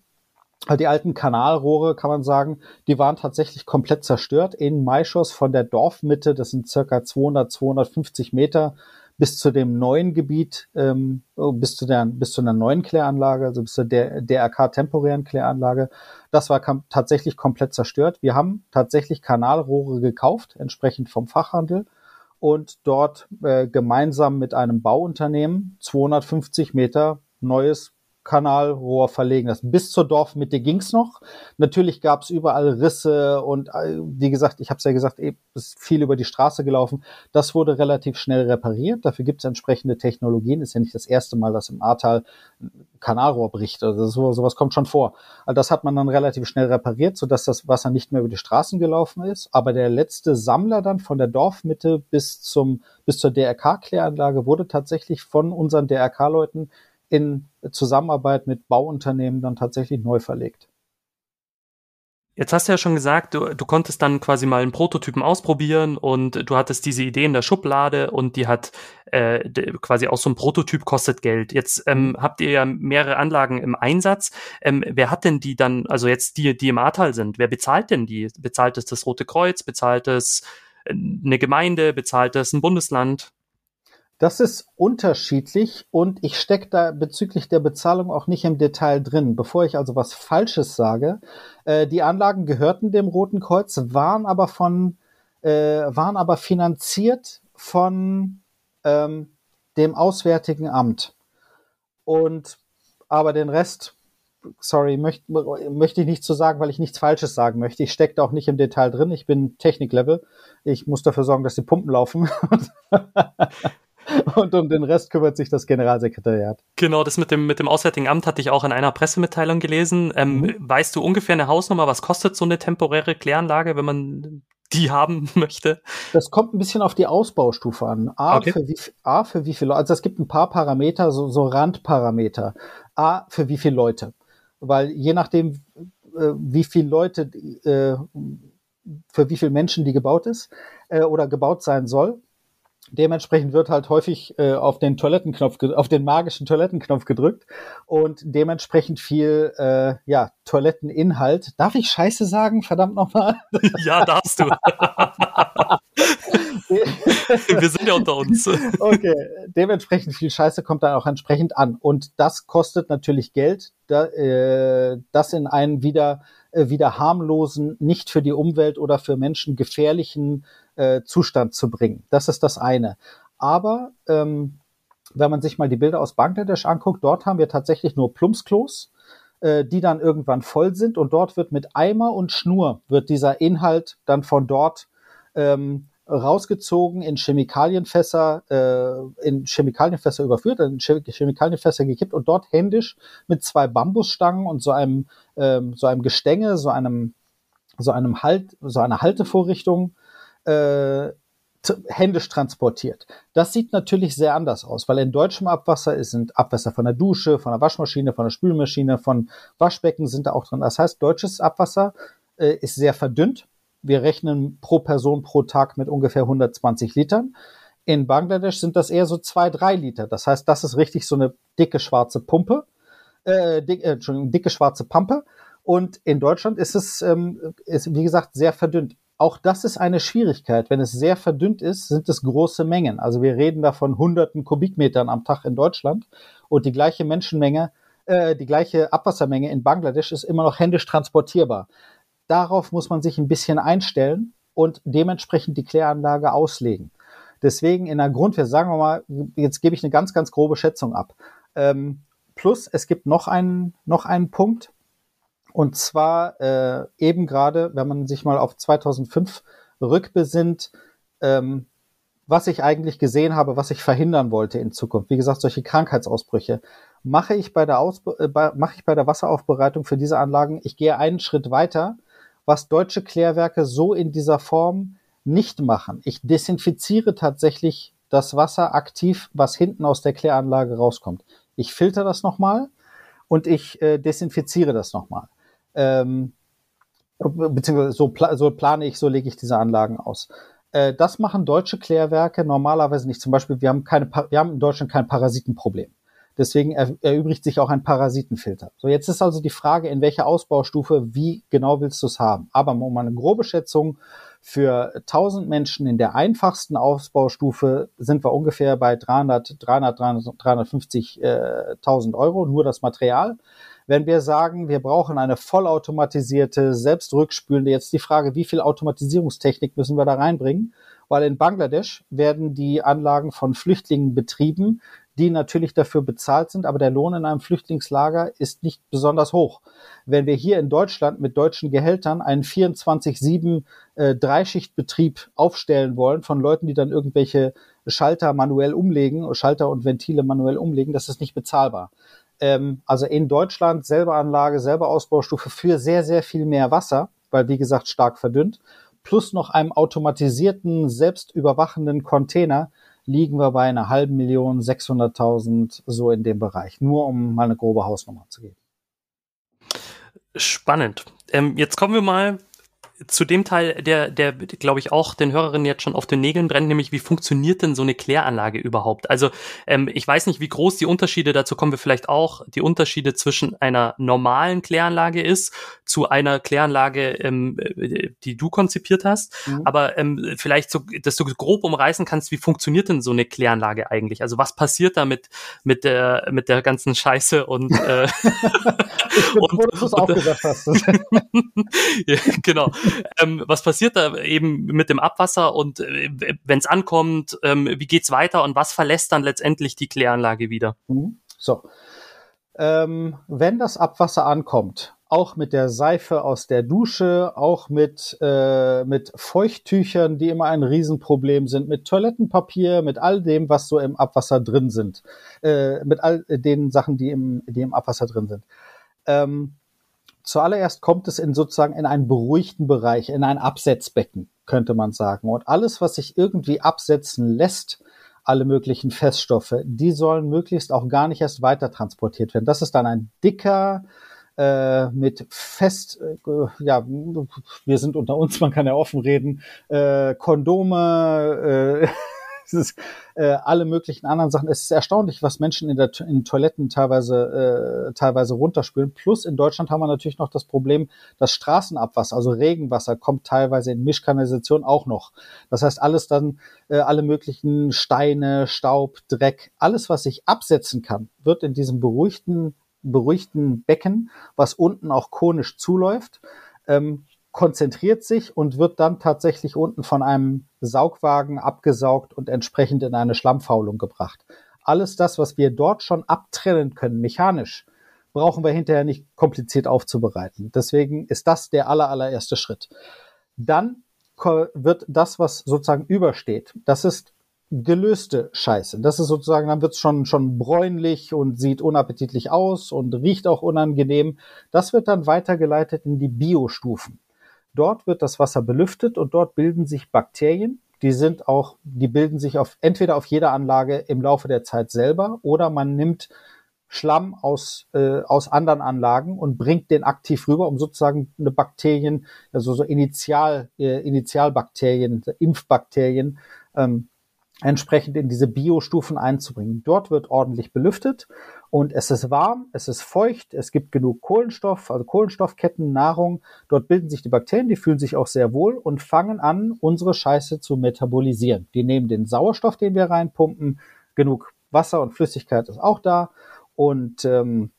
äh, die alten Kanalrohre, kann man sagen, die waren tatsächlich komplett zerstört in Maischoss von der Dorfmitte. Das sind circa 200, 250 Meter bis zu dem neuen Gebiet, ähm, oh, bis zu der bis zu einer neuen Kläranlage, also bis zu der DRK temporären Kläranlage. Das war kam, tatsächlich komplett zerstört. Wir haben tatsächlich Kanalrohre gekauft, entsprechend vom Fachhandel und dort äh, gemeinsam mit einem Bauunternehmen 250 Meter neues Kanalrohr verlegen lassen. Bis zur Dorfmitte ging's noch. Natürlich gab's überall Risse und äh, wie gesagt, ich habe es ja gesagt, ist viel über die Straße gelaufen. Das wurde relativ schnell repariert. Dafür gibt's entsprechende Technologien. Ist ja nicht das erste Mal, dass im Ahrtal Kanalrohr bricht. Also so, sowas kommt schon vor. Also das hat man dann relativ schnell repariert, sodass das Wasser nicht mehr über die Straßen gelaufen ist. Aber der letzte Sammler dann von der Dorfmitte bis zum bis zur DRK-Kläranlage wurde tatsächlich von unseren DRK-Leuten in Zusammenarbeit mit Bauunternehmen dann tatsächlich neu verlegt. Jetzt hast du ja schon gesagt, du, du konntest dann quasi mal einen Prototypen ausprobieren und du hattest diese Idee in der Schublade und die hat äh, quasi auch so ein Prototyp kostet Geld. Jetzt ähm, mhm. habt ihr ja mehrere Anlagen im Einsatz. Ähm, wer hat denn die dann, also jetzt die, die im Ahrtal sind, wer bezahlt denn die? Bezahlt es das Rote Kreuz? Bezahlt es äh, eine Gemeinde? Bezahlt es ein Bundesland? Das ist unterschiedlich und ich stecke da bezüglich der Bezahlung auch nicht im Detail drin. Bevor ich also was Falsches sage, äh, die Anlagen gehörten dem Roten Kreuz, waren aber von, äh, waren aber finanziert von ähm, dem Auswärtigen Amt. Und aber den Rest, sorry, möchte möcht ich nicht zu so sagen, weil ich nichts Falsches sagen möchte. Ich stecke da auch nicht im Detail drin. Ich bin Techniklevel. Ich muss dafür sorgen, dass die Pumpen laufen. *laughs* Und um den Rest kümmert sich das Generalsekretariat. Genau, das mit dem, mit dem Auswärtigen Amt hatte ich auch in einer Pressemitteilung gelesen. Ähm, mhm. Weißt du ungefähr eine Hausnummer, was kostet so eine temporäre Kläranlage, wenn man die haben *laughs* möchte? Das kommt ein bisschen auf die Ausbaustufe an. A, okay. für, wie, A für wie viele Leute. Also es gibt ein paar Parameter, so, so Randparameter. A, für wie viele Leute. Weil je nachdem, äh, wie viele Leute, äh, für wie viele Menschen die gebaut ist äh, oder gebaut sein soll, Dementsprechend wird halt häufig äh, auf den Toilettenknopf, auf den magischen Toilettenknopf gedrückt und dementsprechend viel äh, ja Toiletteninhalt. Darf ich Scheiße sagen? Verdammt nochmal. *laughs* Ja, darfst du. *laughs* Wir sind ja unter uns. Okay, dementsprechend viel Scheiße kommt dann auch entsprechend an und das kostet natürlich Geld, da, äh, das in einen wieder äh, wieder harmlosen, nicht für die Umwelt oder für Menschen gefährlichen äh, Zustand zu bringen. Das ist das eine. Aber ähm, wenn man sich mal die Bilder aus Bangladesch anguckt, dort haben wir tatsächlich nur Plumpsklos, äh, die dann irgendwann voll sind und dort wird mit Eimer und Schnur wird dieser Inhalt dann von dort ähm, rausgezogen, in Chemikalienfässer, äh, in Chemikalienfässer überführt, in Chemikalienfässer gekippt und dort händisch mit zwei Bambusstangen und so einem, ähm, so einem Gestänge, so einem, so einem Halt, so einer Haltevorrichtung äh, händisch transportiert. Das sieht natürlich sehr anders aus, weil in deutschem Abwasser ist, sind Abwässer von der Dusche, von der Waschmaschine, von der Spülmaschine, von Waschbecken sind da auch drin. Das heißt, deutsches Abwasser äh, ist sehr verdünnt. Wir rechnen pro Person pro Tag mit ungefähr 120 Litern. In Bangladesch sind das eher so zwei, drei Liter. Das heißt, das ist richtig so eine dicke schwarze Pumpe, äh, dick, äh, Entschuldigung, dicke schwarze Pampe. Und in Deutschland ist es, ähm, ist, wie gesagt, sehr verdünnt. Auch das ist eine Schwierigkeit. Wenn es sehr verdünnt ist, sind es große Mengen. Also wir reden da von hunderten Kubikmetern am Tag in Deutschland und die gleiche Menschenmenge, äh, die gleiche Abwassermenge in Bangladesch ist immer noch händisch transportierbar. Darauf muss man sich ein bisschen einstellen und dementsprechend die Kläranlage auslegen. Deswegen in der Grundwehr, sagen wir mal, jetzt gebe ich eine ganz, ganz grobe Schätzung ab. Ähm, plus, es gibt noch einen, noch einen Punkt, und zwar äh, eben gerade, wenn man sich mal auf 2005 rückbesinnt, ähm, was ich eigentlich gesehen habe, was ich verhindern wollte in Zukunft. Wie gesagt, solche Krankheitsausbrüche mache ich bei der, Ausbe äh, mache ich bei der Wasseraufbereitung für diese Anlagen. Ich gehe einen Schritt weiter, was deutsche Klärwerke so in dieser Form nicht machen. Ich desinfiziere tatsächlich das Wasser aktiv, was hinten aus der Kläranlage rauskommt. Ich filter das nochmal und ich äh, desinfiziere das nochmal. Ähm, beziehungsweise so, pla so plane ich, so lege ich diese Anlagen aus. Äh, das machen deutsche Klärwerke normalerweise nicht. Zum Beispiel, wir haben, keine, wir haben in Deutschland kein Parasitenproblem. Deswegen er, erübrigt sich auch ein Parasitenfilter. So, jetzt ist also die Frage, in welcher Ausbaustufe, wie genau willst du es haben? Aber um eine grobe Schätzung für 1000 Menschen in der einfachsten Ausbaustufe sind wir ungefähr bei 300, 300, 350.000 Euro, nur das Material. Wenn wir sagen, wir brauchen eine vollautomatisierte, selbstrückspülende, jetzt die Frage, wie viel Automatisierungstechnik müssen wir da reinbringen? Weil in Bangladesch werden die Anlagen von Flüchtlingen betrieben, die natürlich dafür bezahlt sind, aber der Lohn in einem Flüchtlingslager ist nicht besonders hoch. Wenn wir hier in Deutschland mit deutschen Gehältern einen 24-7 äh, Dreischichtbetrieb aufstellen wollen von Leuten, die dann irgendwelche Schalter manuell umlegen, Schalter und Ventile manuell umlegen, das ist nicht bezahlbar. Ähm, also in Deutschland selber Anlage, selber Ausbaustufe für sehr, sehr viel mehr Wasser, weil wie gesagt stark verdünnt, plus noch einem automatisierten, selbstüberwachenden Container, liegen wir bei einer halben Million, 600.000, so in dem Bereich. Nur um mal eine grobe Hausnummer zu geben. Spannend. Ähm, jetzt kommen wir mal zu dem Teil, der, der, glaube ich, auch den Hörerinnen jetzt schon auf den Nägeln brennt, nämlich wie funktioniert denn so eine Kläranlage überhaupt? Also ähm, ich weiß nicht, wie groß die Unterschiede, dazu kommen wir vielleicht auch, die Unterschiede zwischen einer normalen Kläranlage ist zu einer Kläranlage, ähm, die du konzipiert hast. Mhm. Aber ähm, vielleicht so, dass du grob umreißen kannst, wie funktioniert denn so eine Kläranlage eigentlich? Also was passiert da mit, mit, der, mit der ganzen Scheiße und, äh, *laughs* ich bin und, froh, dass du es *laughs* auch gesagt hast. *laughs* ja, genau ähm, was passiert da eben mit dem Abwasser und äh, wenn es ankommt, ähm, wie geht's weiter und was verlässt dann letztendlich die Kläranlage wieder? Mhm. So. Ähm, wenn das Abwasser ankommt, auch mit der Seife aus der Dusche, auch mit, äh, mit Feuchttüchern, die immer ein Riesenproblem sind, mit Toilettenpapier, mit all dem, was so im Abwasser drin sind, äh, mit all den Sachen, die im, die im Abwasser drin sind. Ähm, zuallererst kommt es in sozusagen in einen beruhigten Bereich, in ein Absetzbecken, könnte man sagen. Und alles, was sich irgendwie absetzen lässt, alle möglichen Feststoffe, die sollen möglichst auch gar nicht erst weiter transportiert werden. Das ist dann ein dicker, äh, mit fest, äh, ja, wir sind unter uns, man kann ja offen reden, äh, Kondome, *laughs* ist, äh, alle möglichen anderen Sachen. Es ist erstaunlich, was Menschen in, der, in Toiletten teilweise, äh, teilweise runterspülen. Plus in Deutschland haben wir natürlich noch das Problem, dass Straßenabwasser, also Regenwasser, kommt teilweise in Mischkanalisation auch noch. Das heißt, alles dann, äh, alle möglichen Steine, Staub, Dreck, alles, was sich absetzen kann, wird in diesem beruhigten, beruhigten Becken, was unten auch konisch zuläuft, ähm, konzentriert sich und wird dann tatsächlich unten von einem Saugwagen abgesaugt und entsprechend in eine Schlammfaulung gebracht. Alles das, was wir dort schon abtrennen können, mechanisch, brauchen wir hinterher nicht kompliziert aufzubereiten. Deswegen ist das der aller, allererste Schritt. Dann wird das, was sozusagen übersteht, das ist gelöste Scheiße. Das ist sozusagen, dann wird es schon, schon bräunlich und sieht unappetitlich aus und riecht auch unangenehm. Das wird dann weitergeleitet in die Biostufen. Dort wird das Wasser belüftet und dort bilden sich Bakterien. Die sind auch, die bilden sich auf, entweder auf jeder Anlage im Laufe der Zeit selber oder man nimmt Schlamm aus, äh, aus anderen Anlagen und bringt den aktiv rüber, um sozusagen eine Bakterien, also so Initial, äh, Initialbakterien, Impfbakterien ähm, entsprechend in diese Biostufen einzubringen. Dort wird ordentlich belüftet und es ist warm, es ist feucht, es gibt genug Kohlenstoff, also Kohlenstoffketten, Nahrung. Dort bilden sich die Bakterien, die fühlen sich auch sehr wohl und fangen an, unsere Scheiße zu metabolisieren. Die nehmen den Sauerstoff, den wir reinpumpen, genug Wasser und Flüssigkeit ist auch da und ähm,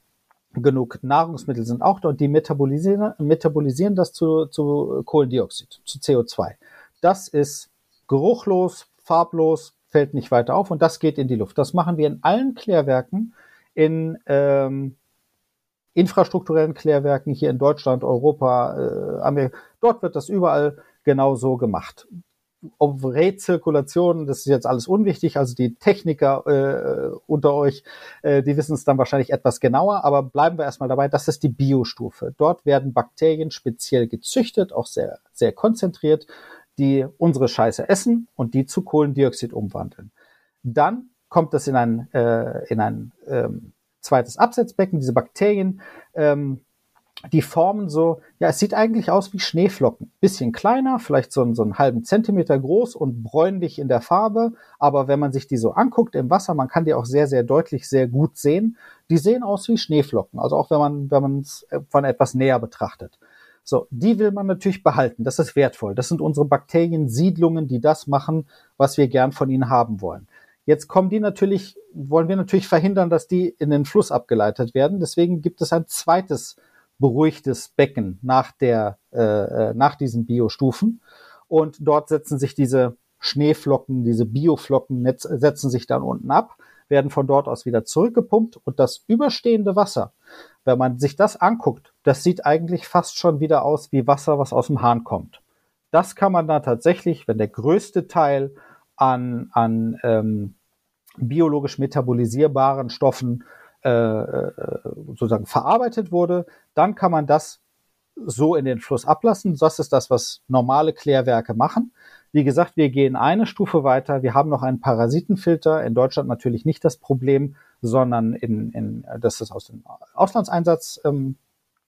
genug Nahrungsmittel sind auch da und die metabolisieren, metabolisieren das zu, zu Kohlendioxid, zu CO2. Das ist geruchlos, farblos, fällt nicht weiter auf und das geht in die Luft. Das machen wir in allen Klärwerken, in ähm, infrastrukturellen Klärwerken hier in Deutschland, Europa, äh, Amerika. Dort wird das überall genau so gemacht. Ob Rezirkulation, das ist jetzt alles unwichtig, also die Techniker äh, unter euch, äh, die wissen es dann wahrscheinlich etwas genauer, aber bleiben wir erstmal dabei, das ist die Biostufe. Dort werden Bakterien speziell gezüchtet, auch sehr, sehr konzentriert, die unsere Scheiße essen und die zu Kohlendioxid umwandeln. Dann kommt das in ein, äh, in ein ähm, zweites Absetzbecken, diese Bakterien, ähm, die formen so, ja, es sieht eigentlich aus wie Schneeflocken. Bisschen kleiner, vielleicht so, so einen halben Zentimeter groß und bräunlich in der Farbe. Aber wenn man sich die so anguckt im Wasser, man kann die auch sehr, sehr deutlich, sehr gut sehen. Die sehen aus wie Schneeflocken. Also auch wenn man, wenn man es äh, von etwas näher betrachtet. So, die will man natürlich behalten. Das ist wertvoll. Das sind unsere Bakteriensiedlungen, die das machen, was wir gern von ihnen haben wollen. Jetzt kommen die natürlich, wollen wir natürlich verhindern, dass die in den Fluss abgeleitet werden. Deswegen gibt es ein zweites beruhigtes Becken nach der, äh, äh nach diesen Biostufen. Und dort setzen sich diese Schneeflocken, diese Bioflocken setzen sich dann unten ab, werden von dort aus wieder zurückgepumpt und das überstehende Wasser, wenn man sich das anguckt, das sieht eigentlich fast schon wieder aus wie Wasser, was aus dem Hahn kommt. Das kann man da tatsächlich, wenn der größte Teil an, an ähm, biologisch metabolisierbaren Stoffen äh, äh, sozusagen verarbeitet wurde, dann kann man das so in den Fluss ablassen. Das ist das, was normale Klärwerke machen. Wie gesagt, wir gehen eine Stufe weiter. Wir haben noch einen Parasitenfilter. In Deutschland natürlich nicht das Problem, sondern in, in das ist aus dem Auslandseinsatz, ähm,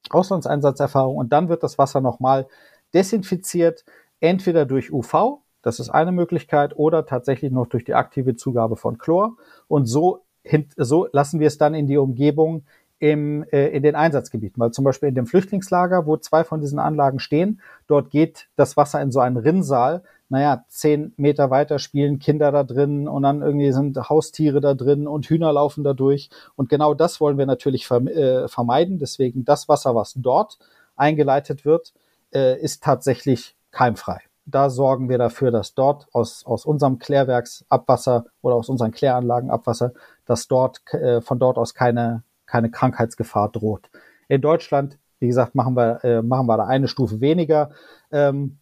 Auslandseinsatzerfahrung. Und dann wird das Wasser nochmal desinfiziert, entweder durch UV, das ist eine Möglichkeit, oder tatsächlich noch durch die aktive Zugabe von Chlor. Und so, so lassen wir es dann in die Umgebung im, äh, in den Einsatzgebieten. Weil zum Beispiel in dem Flüchtlingslager, wo zwei von diesen Anlagen stehen, dort geht das Wasser in so einen Rinnsaal. Naja, zehn Meter weiter spielen Kinder da drin und dann irgendwie sind Haustiere da drin und Hühner laufen da durch. Und genau das wollen wir natürlich äh, vermeiden. Deswegen das Wasser, was dort eingeleitet wird, äh, ist tatsächlich keimfrei da sorgen wir dafür, dass dort aus, aus unserem Klärwerksabwasser oder aus unseren Kläranlagen Abwasser, dass dort äh, von dort aus keine, keine Krankheitsgefahr droht. In Deutschland, wie gesagt, machen wir, äh, machen wir da eine Stufe weniger, ähm,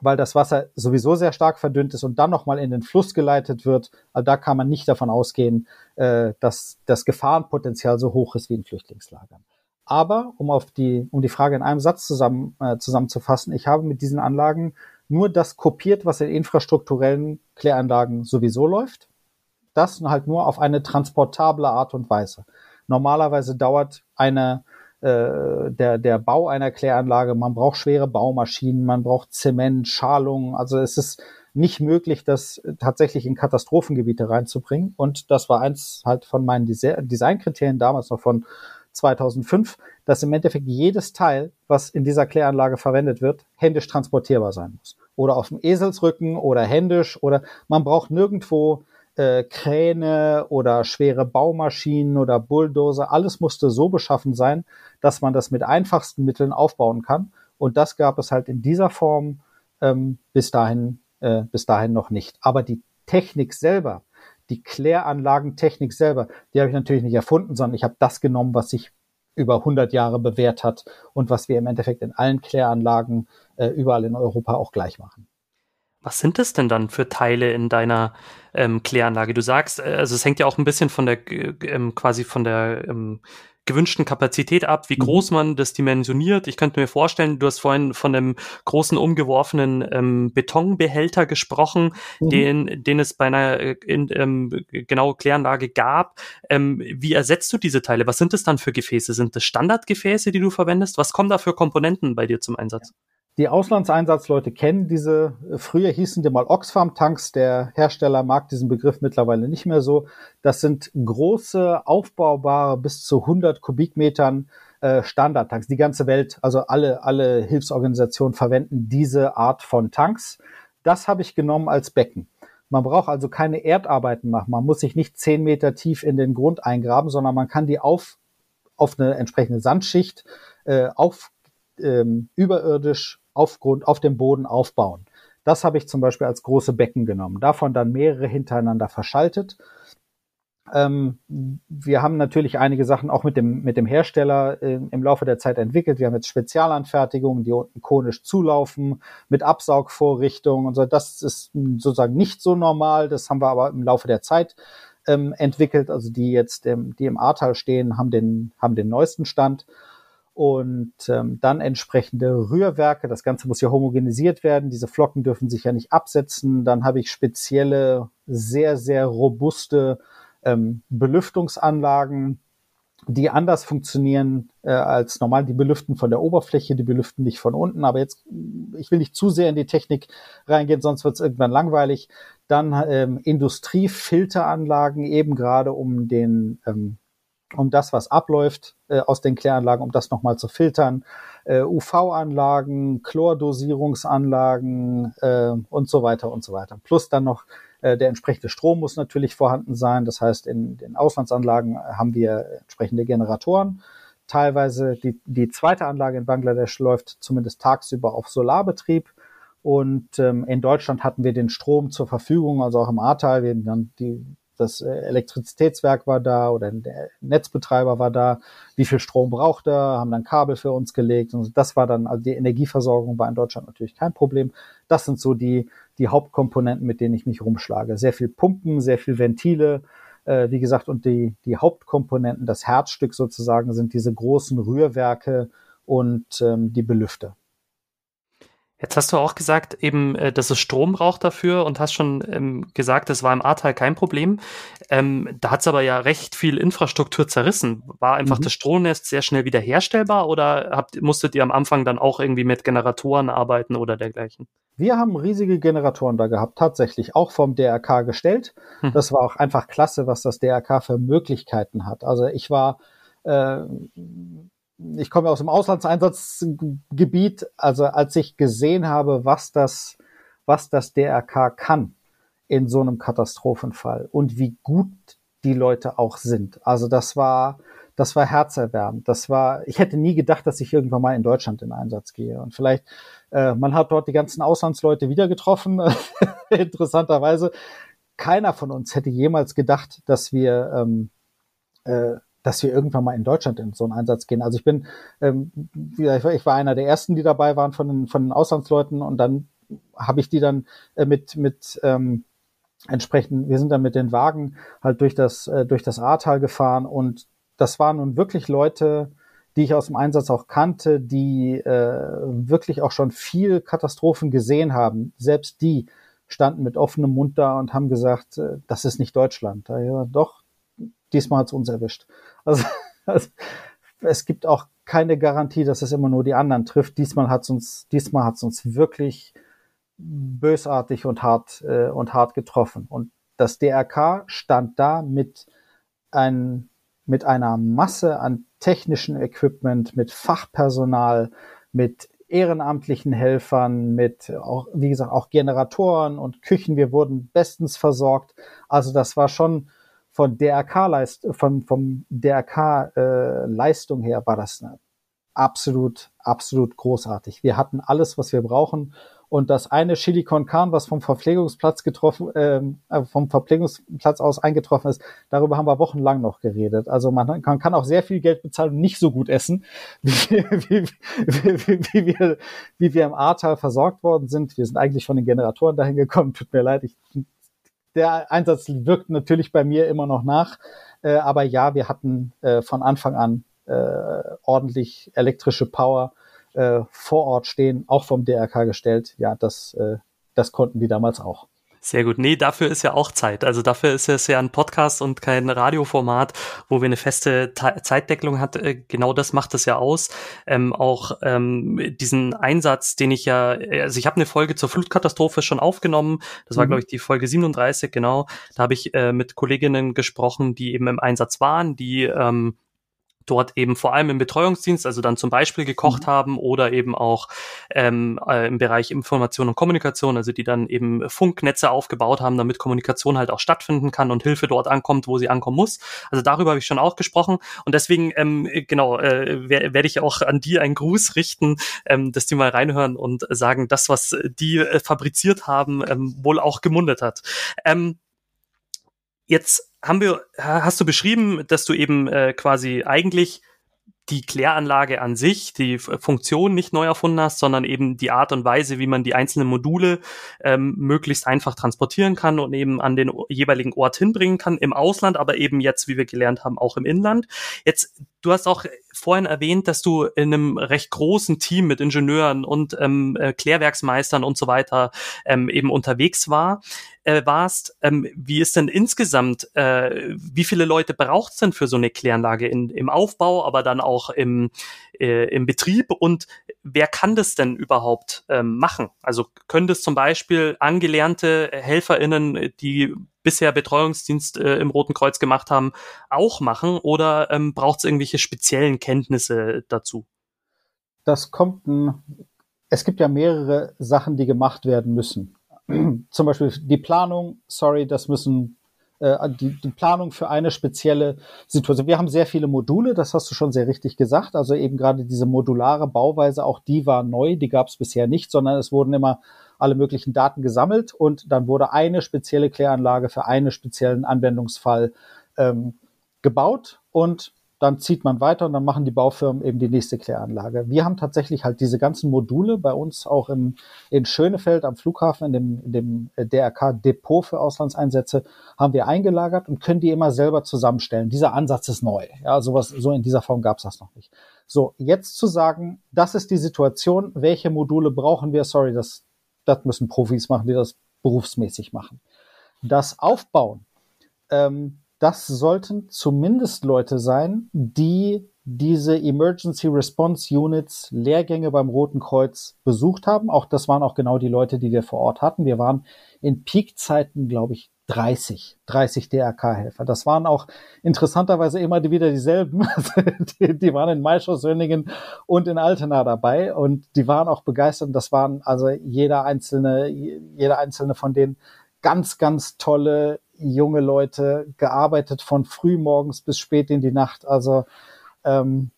weil das Wasser sowieso sehr stark verdünnt ist und dann nochmal in den Fluss geleitet wird. Also da kann man nicht davon ausgehen, äh, dass das Gefahrenpotenzial so hoch ist wie in Flüchtlingslagern. Aber um auf die, um die Frage in einem Satz zusammen, äh, zusammenzufassen, ich habe mit diesen Anlagen nur das kopiert, was in infrastrukturellen Kläranlagen sowieso läuft. Das halt nur auf eine transportable Art und Weise. Normalerweise dauert eine äh, der, der Bau einer Kläranlage, man braucht schwere Baumaschinen, man braucht Zement, Schalung. Also es ist nicht möglich, das tatsächlich in Katastrophengebiete reinzubringen. Und das war eins halt von meinen Designkriterien damals noch von 2005, dass im Endeffekt jedes Teil, was in dieser Kläranlage verwendet wird, händisch transportierbar sein muss. Oder auf dem Eselsrücken oder händisch oder man braucht nirgendwo äh, Kräne oder schwere Baumaschinen oder Bulldozer. Alles musste so beschaffen sein, dass man das mit einfachsten Mitteln aufbauen kann. Und das gab es halt in dieser Form ähm, bis dahin äh, bis dahin noch nicht. Aber die Technik selber, die Kläranlagentechnik selber, die habe ich natürlich nicht erfunden, sondern ich habe das genommen, was sich über 100 Jahre bewährt hat und was wir im Endeffekt in allen Kläranlagen äh, überall in Europa auch gleich machen. Was sind es denn dann für Teile in deiner ähm, Kläranlage? Du sagst, äh, also es hängt ja auch ein bisschen von der äh, ähm, quasi von der ähm, gewünschten Kapazität ab, wie mhm. groß man das dimensioniert. Ich könnte mir vorstellen, du hast vorhin von einem großen umgeworfenen ähm, Betonbehälter gesprochen, mhm. den, den es bei einer äh, in, ähm, genau Kläranlage gab. Ähm, wie ersetzt du diese Teile? Was sind das dann für Gefäße? Sind das Standardgefäße, die du verwendest? Was kommen da für Komponenten bei dir zum Einsatz? Die Auslandseinsatzleute kennen diese, früher hießen die mal Oxfam-Tanks, der Hersteller mag diesen Begriff mittlerweile nicht mehr so. Das sind große, aufbaubare, bis zu 100 Kubikmetern äh, Standardtanks. Die ganze Welt, also alle, alle Hilfsorganisationen verwenden diese Art von Tanks. Das habe ich genommen als Becken. Man braucht also keine Erdarbeiten machen. Man muss sich nicht zehn Meter tief in den Grund eingraben, sondern man kann die auf, auf eine entsprechende Sandschicht äh, auf, ähm, überirdisch auf, Grund, auf dem Boden aufbauen. Das habe ich zum Beispiel als große Becken genommen. Davon dann mehrere hintereinander verschaltet. Ähm, wir haben natürlich einige Sachen auch mit dem, mit dem Hersteller äh, im Laufe der Zeit entwickelt. Wir haben jetzt Spezialanfertigungen, die unten konisch zulaufen, mit Absaugvorrichtungen und so. Das ist sozusagen nicht so normal. Das haben wir aber im Laufe der Zeit ähm, entwickelt. Also die jetzt, ähm, die im Ahrtal stehen, haben den, haben den neuesten Stand. Und ähm, dann entsprechende Rührwerke. Das Ganze muss ja homogenisiert werden. Diese Flocken dürfen sich ja nicht absetzen. Dann habe ich spezielle, sehr, sehr robuste ähm, Belüftungsanlagen, die anders funktionieren äh, als normal. Die belüften von der Oberfläche, die belüften nicht von unten. Aber jetzt, ich will nicht zu sehr in die Technik reingehen, sonst wird es irgendwann langweilig. Dann ähm, Industriefilteranlagen, eben gerade um den, ähm, um das, was abläuft äh, aus den Kläranlagen, um das nochmal zu filtern. Äh, UV-Anlagen, Chlordosierungsanlagen äh, und so weiter und so weiter. Plus dann noch äh, der entsprechende Strom muss natürlich vorhanden sein. Das heißt, in den Auslandsanlagen haben wir entsprechende Generatoren. Teilweise die, die zweite Anlage in Bangladesch läuft zumindest tagsüber auf Solarbetrieb. Und ähm, in Deutschland hatten wir den Strom zur Verfügung, also auch im Ahrtal. Wir dann die, das äh, Elektrizitätswerk war da oder der Netzbetreiber war da. Wie viel Strom braucht er? Haben dann Kabel für uns gelegt. Und das war dann, also die Energieversorgung war in Deutschland natürlich kein Problem. Das sind so die die Hauptkomponenten, mit denen ich mich rumschlage. Sehr viel Pumpen, sehr viel Ventile, äh, wie gesagt, und die, die Hauptkomponenten, das Herzstück sozusagen, sind diese großen Rührwerke und ähm, die Belüfter. Jetzt hast du auch gesagt, eben, äh, dass es Strom braucht dafür und hast schon ähm, gesagt, das war im Ahrtal kein Problem. Ähm, da hat es aber ja recht viel Infrastruktur zerrissen. War einfach mhm. das Stromnetz sehr schnell wieder herstellbar oder habt, musstet ihr am Anfang dann auch irgendwie mit Generatoren arbeiten oder dergleichen? Wir haben riesige Generatoren da gehabt, tatsächlich auch vom DRK gestellt. Hm. Das war auch einfach klasse, was das DRK für Möglichkeiten hat. Also ich war äh, ich komme aus dem Auslandseinsatzgebiet, also als ich gesehen habe, was das, was das DRK kann in so einem Katastrophenfall und wie gut die Leute auch sind. Also das war, das war herzerwärmend. Das war, ich hätte nie gedacht, dass ich irgendwann mal in Deutschland in Einsatz gehe. Und vielleicht, äh, man hat dort die ganzen Auslandsleute wieder getroffen. *laughs* Interessanterweise, keiner von uns hätte jemals gedacht, dass wir ähm, äh, dass wir irgendwann mal in Deutschland in so einen Einsatz gehen. Also ich bin, ähm, ich war einer der ersten, die dabei waren von den, von den Auslandsleuten und dann habe ich die dann äh, mit, mit ähm, entsprechend, wir sind dann mit den Wagen halt durch das, äh, durch das Ahrtal gefahren und das waren nun wirklich Leute, die ich aus dem Einsatz auch kannte, die äh, wirklich auch schon viel Katastrophen gesehen haben. Selbst die standen mit offenem Mund da und haben gesagt, äh, das ist nicht Deutschland. Ja, doch, diesmal hat's uns erwischt. Also, *laughs* also, es gibt auch keine Garantie, dass es immer nur die anderen trifft. Diesmal hat's uns, diesmal hat's uns wirklich bösartig und hart äh, und hart getroffen. Und das DRK stand da mit ein, mit einer Masse an technischen Equipment, mit Fachpersonal, mit ehrenamtlichen Helfern, mit auch, wie gesagt, auch Generatoren und Küchen. Wir wurden bestens versorgt. Also das war schon von DRK-Leist, von, vom DRK-Leistung äh, her war das eine absolut, absolut großartig. Wir hatten alles, was wir brauchen. Und das eine Chili con Carne, was vom Verpflegungsplatz getroffen, ähm, äh, vom Verpflegungsplatz aus eingetroffen ist, darüber haben wir wochenlang noch geredet. Also man kann, kann auch sehr viel Geld bezahlen und nicht so gut essen, *laughs* wie, wie, wie, wie, wir, wie wir im Ahrtal versorgt worden sind. Wir sind eigentlich von den Generatoren dahin gekommen. Tut mir leid, ich der Einsatz wirkt natürlich bei mir immer noch nach. Äh, aber ja, wir hatten äh, von Anfang an äh, ordentlich elektrische Power äh, vor Ort stehen, auch vom DRK gestellt. Ja, das, äh, das konnten die damals auch. Sehr gut. Nee, dafür ist ja auch Zeit. Also dafür ist es ja ein Podcast und kein Radioformat, wo wir eine feste Ta Zeitdeckelung hat. Äh, genau das macht es ja aus. Ähm, auch ähm, diesen Einsatz, den ich ja, also ich habe eine Folge zur Flutkatastrophe schon aufgenommen. Das war, mhm. glaube ich, die Folge 37, genau. Da habe ich äh, mit Kolleginnen gesprochen, die eben im Einsatz waren, die ähm, dort eben vor allem im Betreuungsdienst, also dann zum Beispiel gekocht mhm. haben oder eben auch ähm, äh, im Bereich Information und Kommunikation, also die dann eben Funknetze aufgebaut haben, damit Kommunikation halt auch stattfinden kann und Hilfe dort ankommt, wo sie ankommen muss. Also darüber habe ich schon auch gesprochen und deswegen ähm, genau äh, werde ich auch an die einen Gruß richten, ähm, dass die mal reinhören und sagen, das was die äh, fabriziert haben, ähm, wohl auch gemundet hat. Ähm, Jetzt haben wir, hast du beschrieben, dass du eben äh, quasi eigentlich die Kläranlage an sich, die Funktion nicht neu erfunden hast, sondern eben die Art und Weise, wie man die einzelnen Module ähm, möglichst einfach transportieren kann und eben an den jeweiligen Ort hinbringen kann, im Ausland, aber eben jetzt, wie wir gelernt haben, auch im Inland. Jetzt, du hast auch vorhin erwähnt, dass du in einem recht großen Team mit Ingenieuren und ähm, äh, Klärwerksmeistern und so weiter ähm, eben unterwegs war, äh, warst. Ähm, wie ist denn insgesamt, äh, wie viele Leute braucht es denn für so eine Kläranlage in, im Aufbau, aber dann auch im, äh, im Betrieb und wer kann das denn überhaupt ähm, machen? Also können das zum Beispiel angelernte HelferInnen, die bisher Betreuungsdienst äh, im Roten Kreuz gemacht haben, auch machen oder ähm, braucht es irgendwelche speziellen Kenntnisse dazu? Das kommt ein, es gibt ja mehrere Sachen, die gemacht werden müssen. *clears throat* Zum Beispiel die Planung, sorry, das müssen äh, die, die Planung für eine spezielle Situation. Wir haben sehr viele Module, das hast du schon sehr richtig gesagt. Also eben gerade diese modulare Bauweise, auch die war neu, die gab es bisher nicht, sondern es wurden immer alle möglichen Daten gesammelt und dann wurde eine spezielle Kläranlage für einen speziellen Anwendungsfall ähm, gebaut und dann zieht man weiter und dann machen die Baufirmen eben die nächste Kläranlage. Wir haben tatsächlich halt diese ganzen Module bei uns auch im, in Schönefeld am Flughafen, in dem, in dem DRK-Depot für Auslandseinsätze, haben wir eingelagert und können die immer selber zusammenstellen. Dieser Ansatz ist neu. Ja, sowas, so in dieser Form gab es das noch nicht. So, jetzt zu sagen, das ist die Situation, welche Module brauchen wir? Sorry, das, das müssen Profis machen, die das berufsmäßig machen. Das Aufbauen, ähm, das sollten zumindest Leute sein, die diese Emergency Response Units Lehrgänge beim Roten Kreuz besucht haben. Auch das waren auch genau die Leute, die wir vor Ort hatten. Wir waren in Peakzeiten, glaube ich, 30, 30 DRK-Helfer. Das waren auch interessanterweise immer wieder dieselben. *laughs* die, die waren in Maischow-Söningen und in Altena dabei und die waren auch begeistert. Das waren also jeder einzelne, jeder einzelne von denen ganz, ganz tolle junge Leute, gearbeitet von früh morgens bis spät in die Nacht. Also ähm,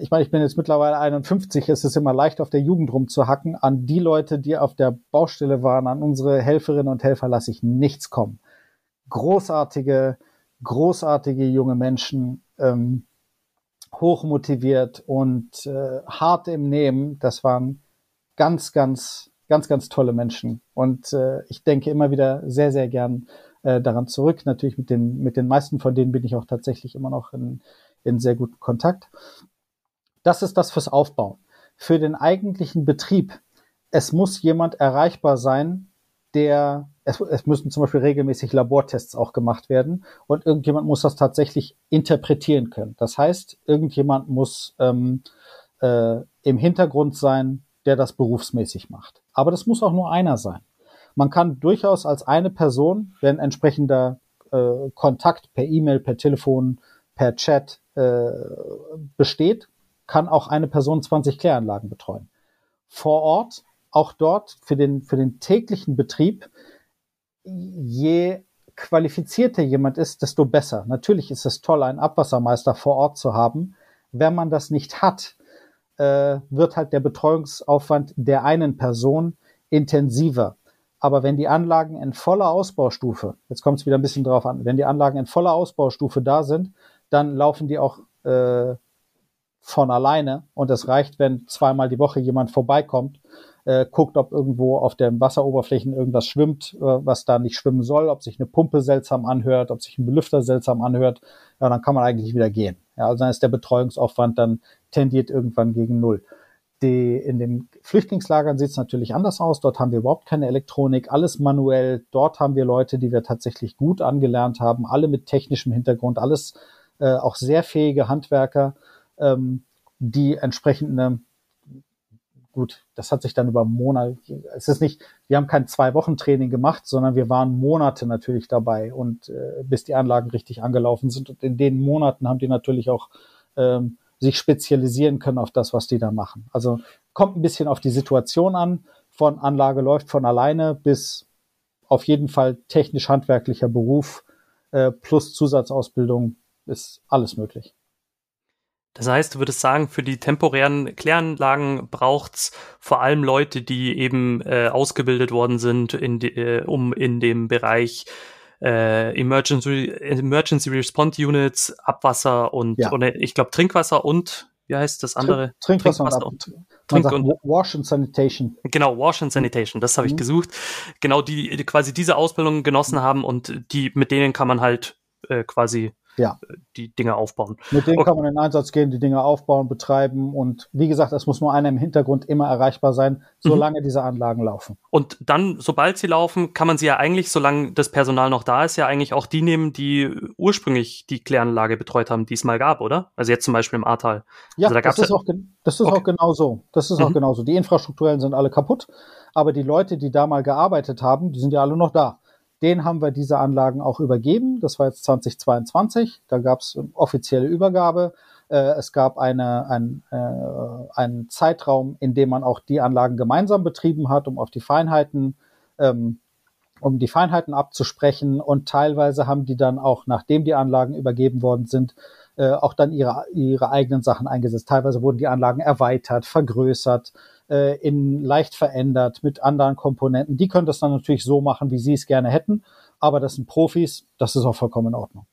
ich meine, ich bin jetzt mittlerweile 51, es ist immer leicht, auf der Jugend rumzuhacken. An die Leute, die auf der Baustelle waren, an unsere Helferinnen und Helfer lasse ich nichts kommen. Großartige, großartige junge Menschen, ähm, hochmotiviert und äh, hart im Nehmen. Das waren ganz, ganz, ganz, ganz tolle Menschen. Und äh, ich denke immer wieder sehr, sehr gern äh, daran zurück. Natürlich mit den, mit den meisten von denen bin ich auch tatsächlich immer noch in, in sehr gutem Kontakt. Das ist das fürs Aufbauen. Für den eigentlichen Betrieb, es muss jemand erreichbar sein, der, es, es müssen zum Beispiel regelmäßig Labortests auch gemacht werden und irgendjemand muss das tatsächlich interpretieren können. Das heißt, irgendjemand muss ähm, äh, im Hintergrund sein, der das berufsmäßig macht. Aber das muss auch nur einer sein. Man kann durchaus als eine Person, wenn entsprechender äh, Kontakt per E-Mail, per Telefon, per Chat äh, besteht, kann auch eine Person 20 Kläranlagen betreuen. Vor Ort, auch dort für den, für den täglichen Betrieb, je qualifizierter jemand ist, desto besser. Natürlich ist es toll, einen Abwassermeister vor Ort zu haben. Wenn man das nicht hat, äh, wird halt der Betreuungsaufwand der einen Person intensiver. Aber wenn die Anlagen in voller Ausbaustufe, jetzt kommt es wieder ein bisschen drauf an, wenn die Anlagen in voller Ausbaustufe da sind, dann laufen die auch äh, von alleine und es reicht, wenn zweimal die Woche jemand vorbeikommt, äh, guckt, ob irgendwo auf den Wasseroberflächen irgendwas schwimmt, äh, was da nicht schwimmen soll, ob sich eine Pumpe seltsam anhört, ob sich ein Belüfter seltsam anhört, ja, dann kann man eigentlich wieder gehen. Ja, also dann ist der Betreuungsaufwand dann tendiert irgendwann gegen Null. Die, in den Flüchtlingslagern sieht es natürlich anders aus. Dort haben wir überhaupt keine Elektronik, alles manuell. Dort haben wir Leute, die wir tatsächlich gut angelernt haben, alle mit technischem Hintergrund, alles äh, auch sehr fähige Handwerker ähm, die entsprechende gut, das hat sich dann über Monate, es ist nicht, wir haben kein zwei Wochen Training gemacht, sondern wir waren Monate natürlich dabei und äh, bis die Anlagen richtig angelaufen sind und in den Monaten haben die natürlich auch ähm, sich spezialisieren können auf das, was die da machen. Also kommt ein bisschen auf die Situation an, von Anlage läuft von alleine bis auf jeden Fall technisch-handwerklicher Beruf äh, plus Zusatzausbildung ist alles möglich. Das heißt, du würdest sagen, für die temporären Kläranlagen braucht's vor allem Leute, die eben äh, ausgebildet worden sind, in die, äh, um in dem Bereich äh, Emergency, Emergency Response Units, Abwasser und, Ja. und ich glaube Trinkwasser und wie heißt das andere? Trinkwasser, Trinkwasser und, man Trink- sagt und- Wash and Sanitation. Genau, Wash and Sanitation, das habe ich Mhm. gesucht. Genau, die, die quasi diese Ausbildung genossen haben und die, mit denen kann man halt äh, quasi Ja. die Dinge aufbauen. Mit denen Okay. kann man in den Einsatz gehen, die Dinge aufbauen, betreiben und wie gesagt, es muss nur einer im Hintergrund immer erreichbar sein, solange diese Anlagen laufen. Und dann, sobald sie laufen, kann man sie ja eigentlich, solange das Personal noch da ist, ja eigentlich auch die nehmen, die ursprünglich die Kläranlage betreut haben, die es mal gab, oder? Also jetzt zum Beispiel im Ahrtal. Ja, Also da das ist, ja- auch, das ist Okay. auch genau so. Das ist auch Mhm. genau so. Die Infrastrukturellen sind alle kaputt, aber die Leute, die da mal gearbeitet haben, die sind ja alle noch da. Denen haben wir diese Anlagen auch übergeben. Das war jetzt 2022. Da gab es offizielle Übergabe. Äh, es gab eine, ein, äh, einen Zeitraum, in dem man auch die Anlagen gemeinsam betrieben hat, um auf die Feinheiten ähm, um die Feinheiten abzusprechen und teilweise haben die dann auch, nachdem die Anlagen übergeben worden sind, äh, auch dann ihre, ihre eigenen Sachen eingesetzt. Teilweise wurden die Anlagen erweitert, vergrößert, äh, in leicht verändert mit anderen Komponenten. Die können das dann natürlich so machen, wie sie es gerne hätten, aber das sind Profis, das ist auch vollkommen in Ordnung.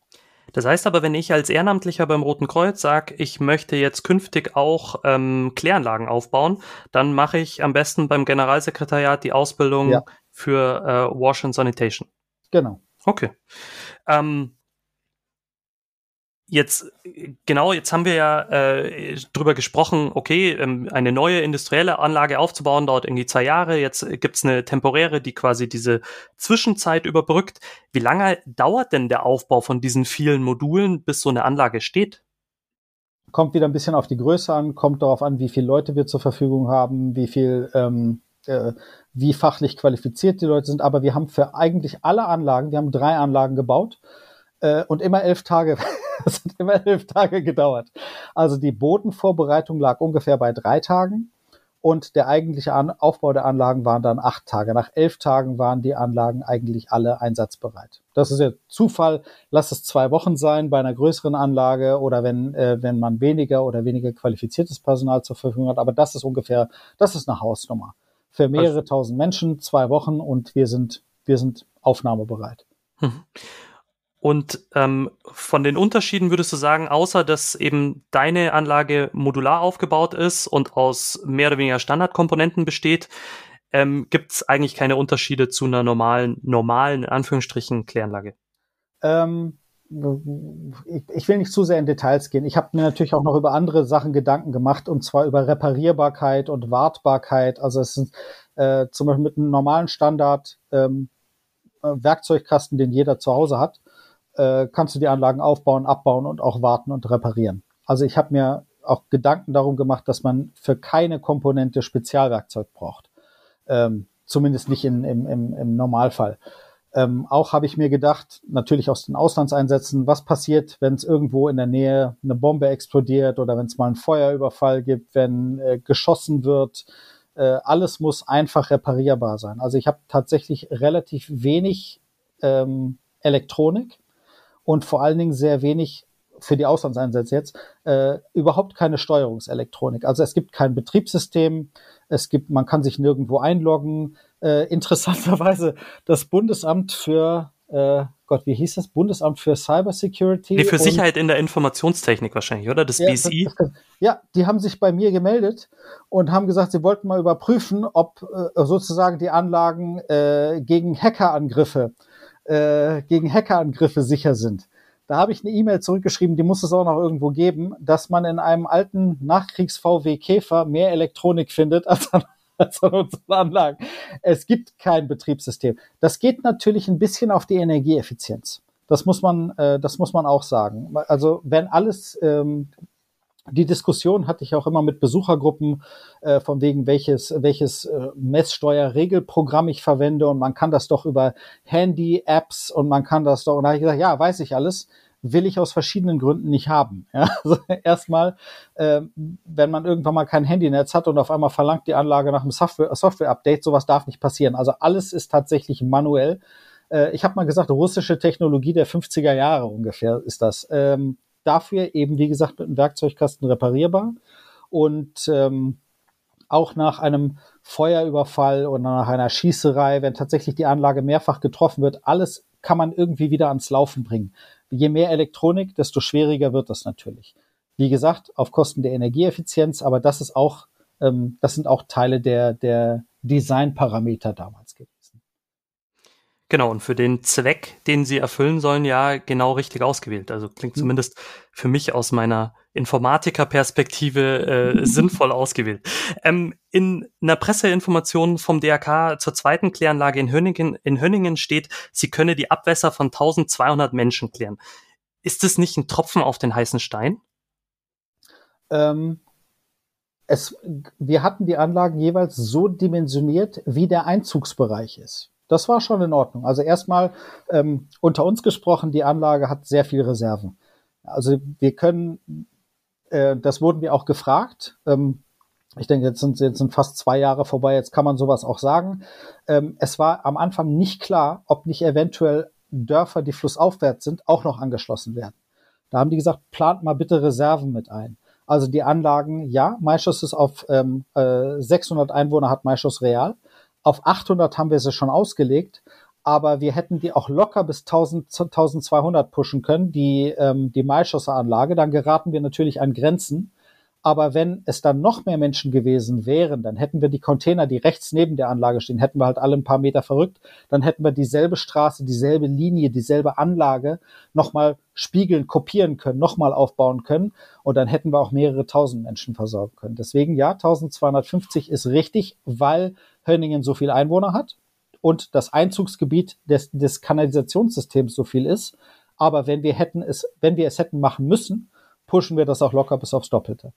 Das heißt aber, wenn ich als Ehrenamtlicher beim Roten Kreuz sage, ich möchte jetzt künftig auch ähm, Kläranlagen aufbauen, dann mache ich am besten beim Generalsekretariat die Ausbildung Ja. für äh, Wash and Sanitation. Genau. Okay. Ähm, jetzt, genau, jetzt haben wir ja äh, drüber gesprochen, okay, ähm, eine neue industrielle Anlage aufzubauen, dauert irgendwie zwei Jahre. Jetzt äh, gibt's eine temporäre, die quasi diese Zwischenzeit überbrückt. Wie lange dauert denn der Aufbau von diesen vielen Modulen, bis so eine Anlage steht? Kommt wieder ein bisschen auf die Größe an, kommt darauf an, wie viele Leute wir zur Verfügung haben, wie viel, ähm, äh, wie fachlich qualifiziert die Leute sind. Aber wir haben für eigentlich alle Anlagen, wir haben drei Anlagen gebaut äh, und immer elf Tage, *laughs* es hat immer elf Tage gedauert. Also die Bodenvorbereitung lag ungefähr bei drei Tagen und der eigentliche An Aufbau der Anlagen waren dann acht Tage. Nach elf Tagen waren die Anlagen eigentlich alle einsatzbereit. Das ist ja Zufall. Lass es zwei Wochen sein bei einer größeren Anlage oder wenn, äh, wenn man weniger oder weniger qualifiziertes Personal zur Verfügung hat. Aber das ist ungefähr, das ist eine Hausnummer. Für mehrere tausend Menschen, zwei Wochen und wir sind, wir sind aufnahmebereit. Und ähm, von den Unterschieden würdest du sagen, außer dass eben deine Anlage modular aufgebaut ist und aus mehr oder weniger Standardkomponenten besteht, ähm, gibt es eigentlich keine Unterschiede zu einer normalen, normalen, in Anführungsstrichen, Kläranlage. Ähm, ich, ich will nicht zu sehr in Details gehen. Ich habe mir natürlich auch noch über andere Sachen Gedanken gemacht, und zwar über Reparierbarkeit und Wartbarkeit. Also es ist äh, zum Beispiel mit einem normalen Standard ähm, äh, Werkzeugkasten, den jeder zu Hause hat, äh, kannst du die Anlagen aufbauen, abbauen und auch warten und reparieren. Also ich habe mir auch Gedanken darum gemacht, dass man für keine Komponente Spezialwerkzeug braucht. Ähm, zumindest nicht in, im, im, im Normalfall. Ähm, auch habe ich mir gedacht, natürlich aus den Auslandseinsätzen, was passiert, wenn es irgendwo in der Nähe eine Bombe explodiert oder wenn es mal einen Feuerüberfall gibt, wenn äh, geschossen wird. Äh, alles muss einfach reparierbar sein. Also ich habe tatsächlich relativ wenig ähm, Elektronik und vor allen Dingen sehr wenig für die Auslandseinsätze jetzt äh, überhaupt keine Steuerungselektronik. Also es gibt kein Betriebssystem, es gibt, man kann sich nirgendwo einloggen. Äh, interessanterweise das Bundesamt für äh, Gott, wie hieß das? Bundesamt für Cybersecurity. Nee, für Sicherheit in der Informationstechnik wahrscheinlich, oder? Das ja, BSI? das- das- ja, die haben sich bei mir gemeldet und haben gesagt, sie wollten mal überprüfen, ob äh, sozusagen die Anlagen äh, gegen Hackerangriffe, äh, gegen Hackerangriffe sicher sind. Da habe ich eine E-Mail zurückgeschrieben, die muss es auch noch irgendwo geben, dass man in einem alten Nachkriegs-VW Käfer mehr Elektronik findet *laughs* als an, als an unseren Anlagen. Es gibt kein Betriebssystem. Das geht natürlich ein bisschen auf die Energieeffizienz. Das muss man, äh, das muss man auch sagen. Also wenn alles, ähm, die Diskussion hatte ich auch immer mit Besuchergruppen, äh, von wegen welches, welches äh, Messsteuerregelprogramm ich verwende und man kann das doch über Handy-Apps und man kann das doch, und da habe ich gesagt, ja, weiß ich alles, will ich aus verschiedenen Gründen nicht haben. *laughs* Ja? Also erstmal, äh, wenn man irgendwann mal kein Handynetz hat und auf einmal verlangt die Anlage nach einem Software- Software-Update, sowas darf nicht passieren. Also alles ist tatsächlich manuell. Äh, ich habe mal gesagt, russische Technologie der 50er Jahre ungefähr ist das. Ähm, dafür eben, wie gesagt, mit einem Werkzeugkasten reparierbar und ähm, auch nach einem Feuerüberfall oder nach einer Schießerei, wenn tatsächlich die Anlage mehrfach getroffen wird, alles kann man irgendwie wieder ans Laufen bringen. Je mehr Elektronik, desto schwieriger wird das natürlich. Wie gesagt, auf Kosten der Energieeffizienz, aber das ist auch, ähm, das sind auch Teile der, der Designparameter damals. Genau, und für den Zweck, den sie erfüllen sollen, ja genau richtig ausgewählt. Also klingt hm. zumindest für mich aus meiner Informatiker-Perspektive äh, *laughs* sinnvoll ausgewählt. Ähm, in einer Presseinformation vom DRK zur zweiten Kläranlage in Hönningen, in Hönningen steht, sie könne die Abwässer von 1200 Menschen klären. Ist es nicht ein Tropfen auf den heißen Stein? Ähm, es, wir hatten die Anlagen jeweils so dimensioniert, wie der Einzugsbereich ist. Das war schon in Ordnung. Also erstmal ähm, unter uns gesprochen, die Anlage hat sehr viel Reserven. Also wir können, äh, das wurden wir auch gefragt. Ähm, ich denke, jetzt sind, jetzt sind fast zwei Jahre vorbei, jetzt kann man sowas auch sagen. Ähm, es war am Anfang nicht klar, ob nicht eventuell Dörfer, die flussaufwärts sind, auch noch angeschlossen werden. Da haben die gesagt, plant mal bitte Reserven mit ein. Also die Anlagen, ja, Maischuss ist auf ähm, äh, 600 Einwohner hat Maischuss Real. Auf 800 haben wir sie schon ausgelegt, aber wir hätten die auch locker bis 1000, 1200 pushen können, die, ähm, die Maischosser-Anlage. Dann geraten wir natürlich an Grenzen. Aber wenn es dann noch mehr Menschen gewesen wären, dann hätten wir die Container, die rechts neben der Anlage stehen, hätten wir halt alle ein paar Meter verrückt. Dann hätten wir dieselbe Straße, dieselbe Linie, dieselbe Anlage nochmal spiegeln, kopieren können, nochmal aufbauen können. Und dann hätten wir auch mehrere tausend Menschen versorgen können. Deswegen ja, 1250 ist richtig, weil Hönningen so viel Einwohner hat und das Einzugsgebiet des, des Kanalisationssystems so viel ist. Aber wenn wir hätten es, wenn wir es hätten machen müssen, pushen wir das auch locker bis aufs Doppelte.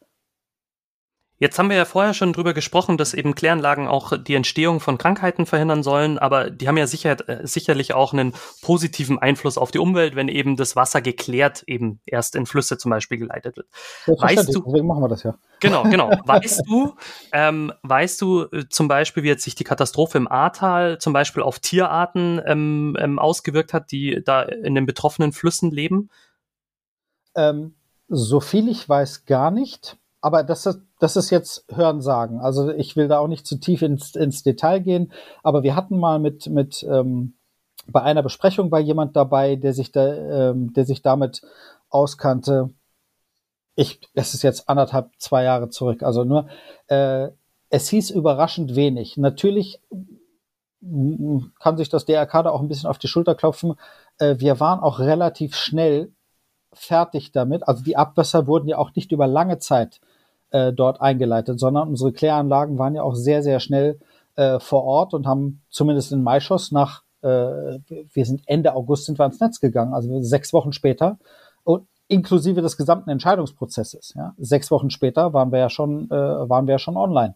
Jetzt haben wir ja vorher schon drüber gesprochen, dass eben Kläranlagen auch die Entstehung von Krankheiten verhindern sollen, aber die haben ja sicher, äh, sicherlich auch einen positiven Einfluss auf die Umwelt, wenn eben das Wasser geklärt eben erst in Flüsse zum Beispiel geleitet wird. Weißt du, deswegen machen wir das ja. Genau, genau. *laughs* Weißt du, ähm, weißt du äh, zum Beispiel, wie jetzt sich die Katastrophe im Ahrtal zum Beispiel auf Tierarten ähm, ähm, ausgewirkt hat, die da in den betroffenen Flüssen leben? Ähm, so viel ich weiß, gar nicht aber das ist, das ist jetzt Hörensagen. Also ich will da auch nicht zu tief ins, ins Detail gehen, aber wir hatten mal mit, mit ähm, bei einer Besprechung war jemand dabei, der sich da, ähm, der sich damit auskannte. Ich, es ist jetzt anderthalb, zwei Jahre zurück. Also nur, äh, es hieß überraschend wenig. Natürlich kann sich das DRK da auch ein bisschen auf die Schulter klopfen. Äh, wir waren auch relativ schnell fertig damit. Also die Abwässer wurden ja auch nicht über lange Zeit äh, dort eingeleitet, sondern unsere Kläranlagen waren ja auch sehr, sehr schnell äh, vor Ort und haben zumindest in Maischoss nach, äh, wir sind Ende August sind wir ans Netz gegangen, also sechs Wochen später und inklusive des gesamten Entscheidungsprozesses. Ja. Sechs Wochen später waren wir ja schon, äh, waren wir ja schon online.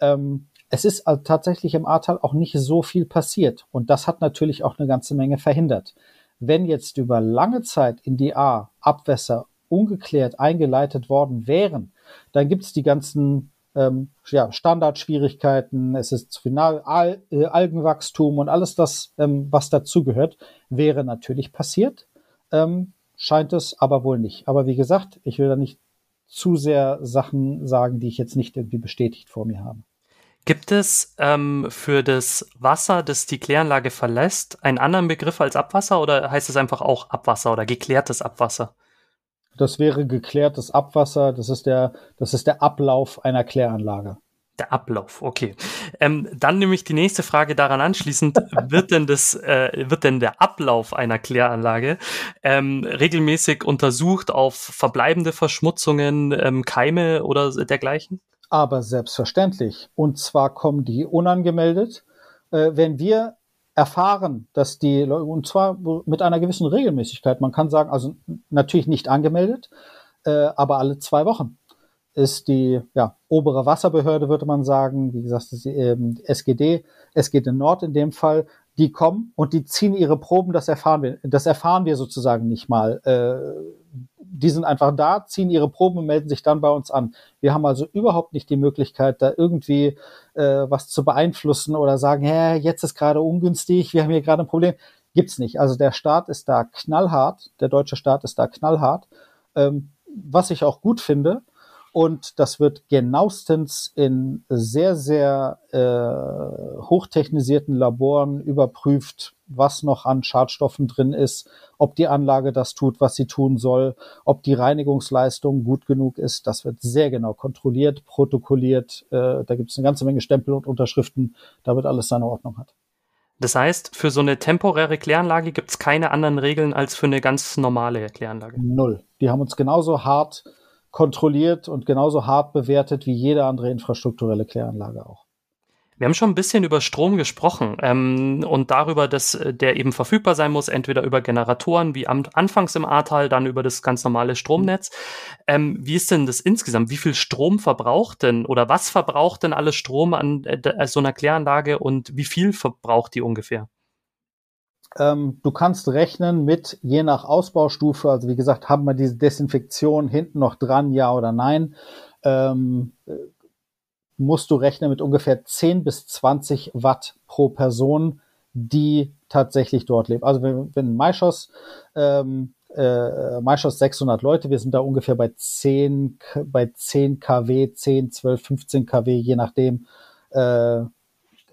Ähm, es ist also tatsächlich im Ahrtal auch nicht so viel passiert und das hat natürlich auch eine ganze Menge verhindert. Wenn jetzt über lange Zeit in die A Abwässer ungeklärt eingeleitet worden wären, dann gibt es die ganzen ähm, ja, Standardschwierigkeiten, es ist viel Al äh, Algenwachstum und alles das, ähm, was dazugehört, wäre natürlich passiert. Ähm, scheint es aber wohl nicht. Aber wie gesagt, ich will da nicht zu sehr Sachen sagen, die ich jetzt nicht irgendwie bestätigt vor mir habe. Gibt es ähm, für das Wasser, das die Kläranlage verlässt, einen anderen Begriff als Abwasser oder heißt es einfach auch Abwasser oder geklärtes Abwasser? Das wäre geklärtes Abwasser. Das ist der, das ist der Ablauf einer Kläranlage. Der Ablauf, okay. Ähm, dann nämlich die nächste Frage daran anschließend, *laughs* wird denn das, äh, wird denn der Ablauf einer Kläranlage ähm, regelmäßig untersucht auf verbleibende Verschmutzungen, ähm, Keime oder dergleichen? Aber selbstverständlich. Und zwar kommen die unangemeldet. Äh, wenn wir erfahren, dass die Leute, und zwar mit einer gewissen Regelmäßigkeit, man kann sagen, also natürlich nicht angemeldet, äh, aber alle zwei Wochen ist die ja, obere Wasserbehörde, würde man sagen, wie gesagt, die, ähm, SGD, SGD Nord in dem Fall, die kommen und die ziehen ihre Proben, das erfahren wir, das erfahren wir sozusagen nicht mal. Äh, die sind einfach da, ziehen ihre Proben und melden sich dann bei uns an. Wir haben also überhaupt nicht die Möglichkeit, da irgendwie äh, was zu beeinflussen oder sagen, hä, jetzt ist gerade ungünstig, wir haben hier gerade ein Problem. Gibt's nicht. Also der Staat ist da knallhart, der deutsche Staat ist da knallhart, ähm, was ich auch gut finde. Und das wird genauestens in sehr, sehr äh, hochtechnisierten Laboren überprüft, was noch an Schadstoffen drin ist, ob die Anlage das tut, was sie tun soll, ob die Reinigungsleistung gut genug ist. Das wird sehr genau kontrolliert, protokolliert. Äh, da gibt es eine ganze Menge Stempel und Unterschriften, damit alles seine Ordnung hat. Das heißt, für so eine temporäre Kläranlage gibt es keine anderen Regeln als für eine ganz normale Kläranlage? Null. Die haben uns genauso hart kontrolliert und genauso hart bewertet wie jede andere infrastrukturelle Kläranlage auch. Wir haben schon ein bisschen über Strom gesprochen ähm, und darüber, dass äh, der eben verfügbar sein muss, entweder über Generatoren wie am, anfangs im Ahrtal, dann über das ganz normale Stromnetz. Ähm, wie ist denn das insgesamt? Wie viel Strom verbraucht denn oder was verbraucht denn alles Strom an äh, so einer Kläranlage und wie viel verbraucht die ungefähr? Ähm, du kannst rechnen mit, je nach Ausbaustufe, also wie gesagt, haben wir diese Desinfektion hinten noch dran, ja oder nein, ähm, musst du rechnen mit ungefähr 10 bis 20 Watt pro Person, die tatsächlich dort lebt. Also wenn, wenn Maischoss, ähm, äh, Maischoss 600 Leute, wir sind da ungefähr bei 10, bei 10 kW, 10, 12, 15 kW, je nachdem, äh,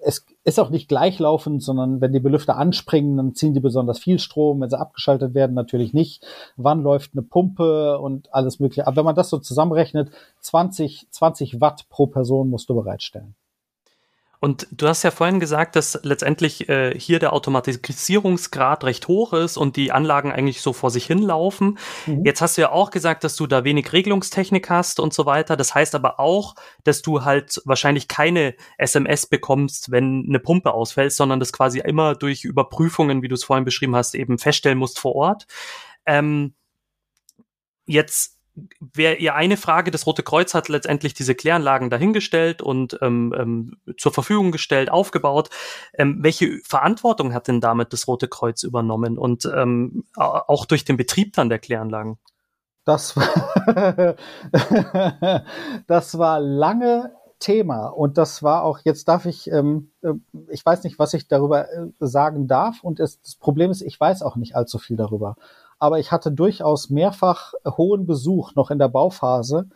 es ist auch nicht gleichlaufend, sondern wenn die Belüfter anspringen, dann ziehen die besonders viel Strom. Wenn sie abgeschaltet werden, natürlich nicht. Wann läuft eine Pumpe und alles mögliche. Aber wenn man das so zusammenrechnet, 20, 20 Watt pro Person musst du bereitstellen. Und du hast ja vorhin gesagt, dass letztendlich äh, hier der Automatisierungsgrad recht hoch ist und die Anlagen eigentlich so vor sich hinlaufen. Mhm. Jetzt hast du ja auch gesagt, dass du da wenig Regelungstechnik hast und so weiter. Das heißt aber auch, dass du halt wahrscheinlich keine SMS bekommst, wenn eine Pumpe ausfällt, sondern das quasi immer durch Überprüfungen, wie du es vorhin beschrieben hast, eben feststellen musst vor Ort. Ähm, jetzt wäre ihr eine Frage, das Rote Kreuz hat letztendlich diese Kläranlagen dahingestellt und ähm, ähm, zur Verfügung gestellt, aufgebaut. Ähm, welche Verantwortung hat denn damit das Rote Kreuz übernommen und ähm, auch durch den Betrieb dann der Kläranlagen? Das war, *laughs* das war lange Thema und das war auch, jetzt darf ich, ähm, äh, ich weiß nicht, was ich darüber äh, sagen darf und es, das Problem ist, ich weiß auch nicht allzu viel darüber aber ich hatte durchaus mehrfach hohen Besuch noch in der Bauphase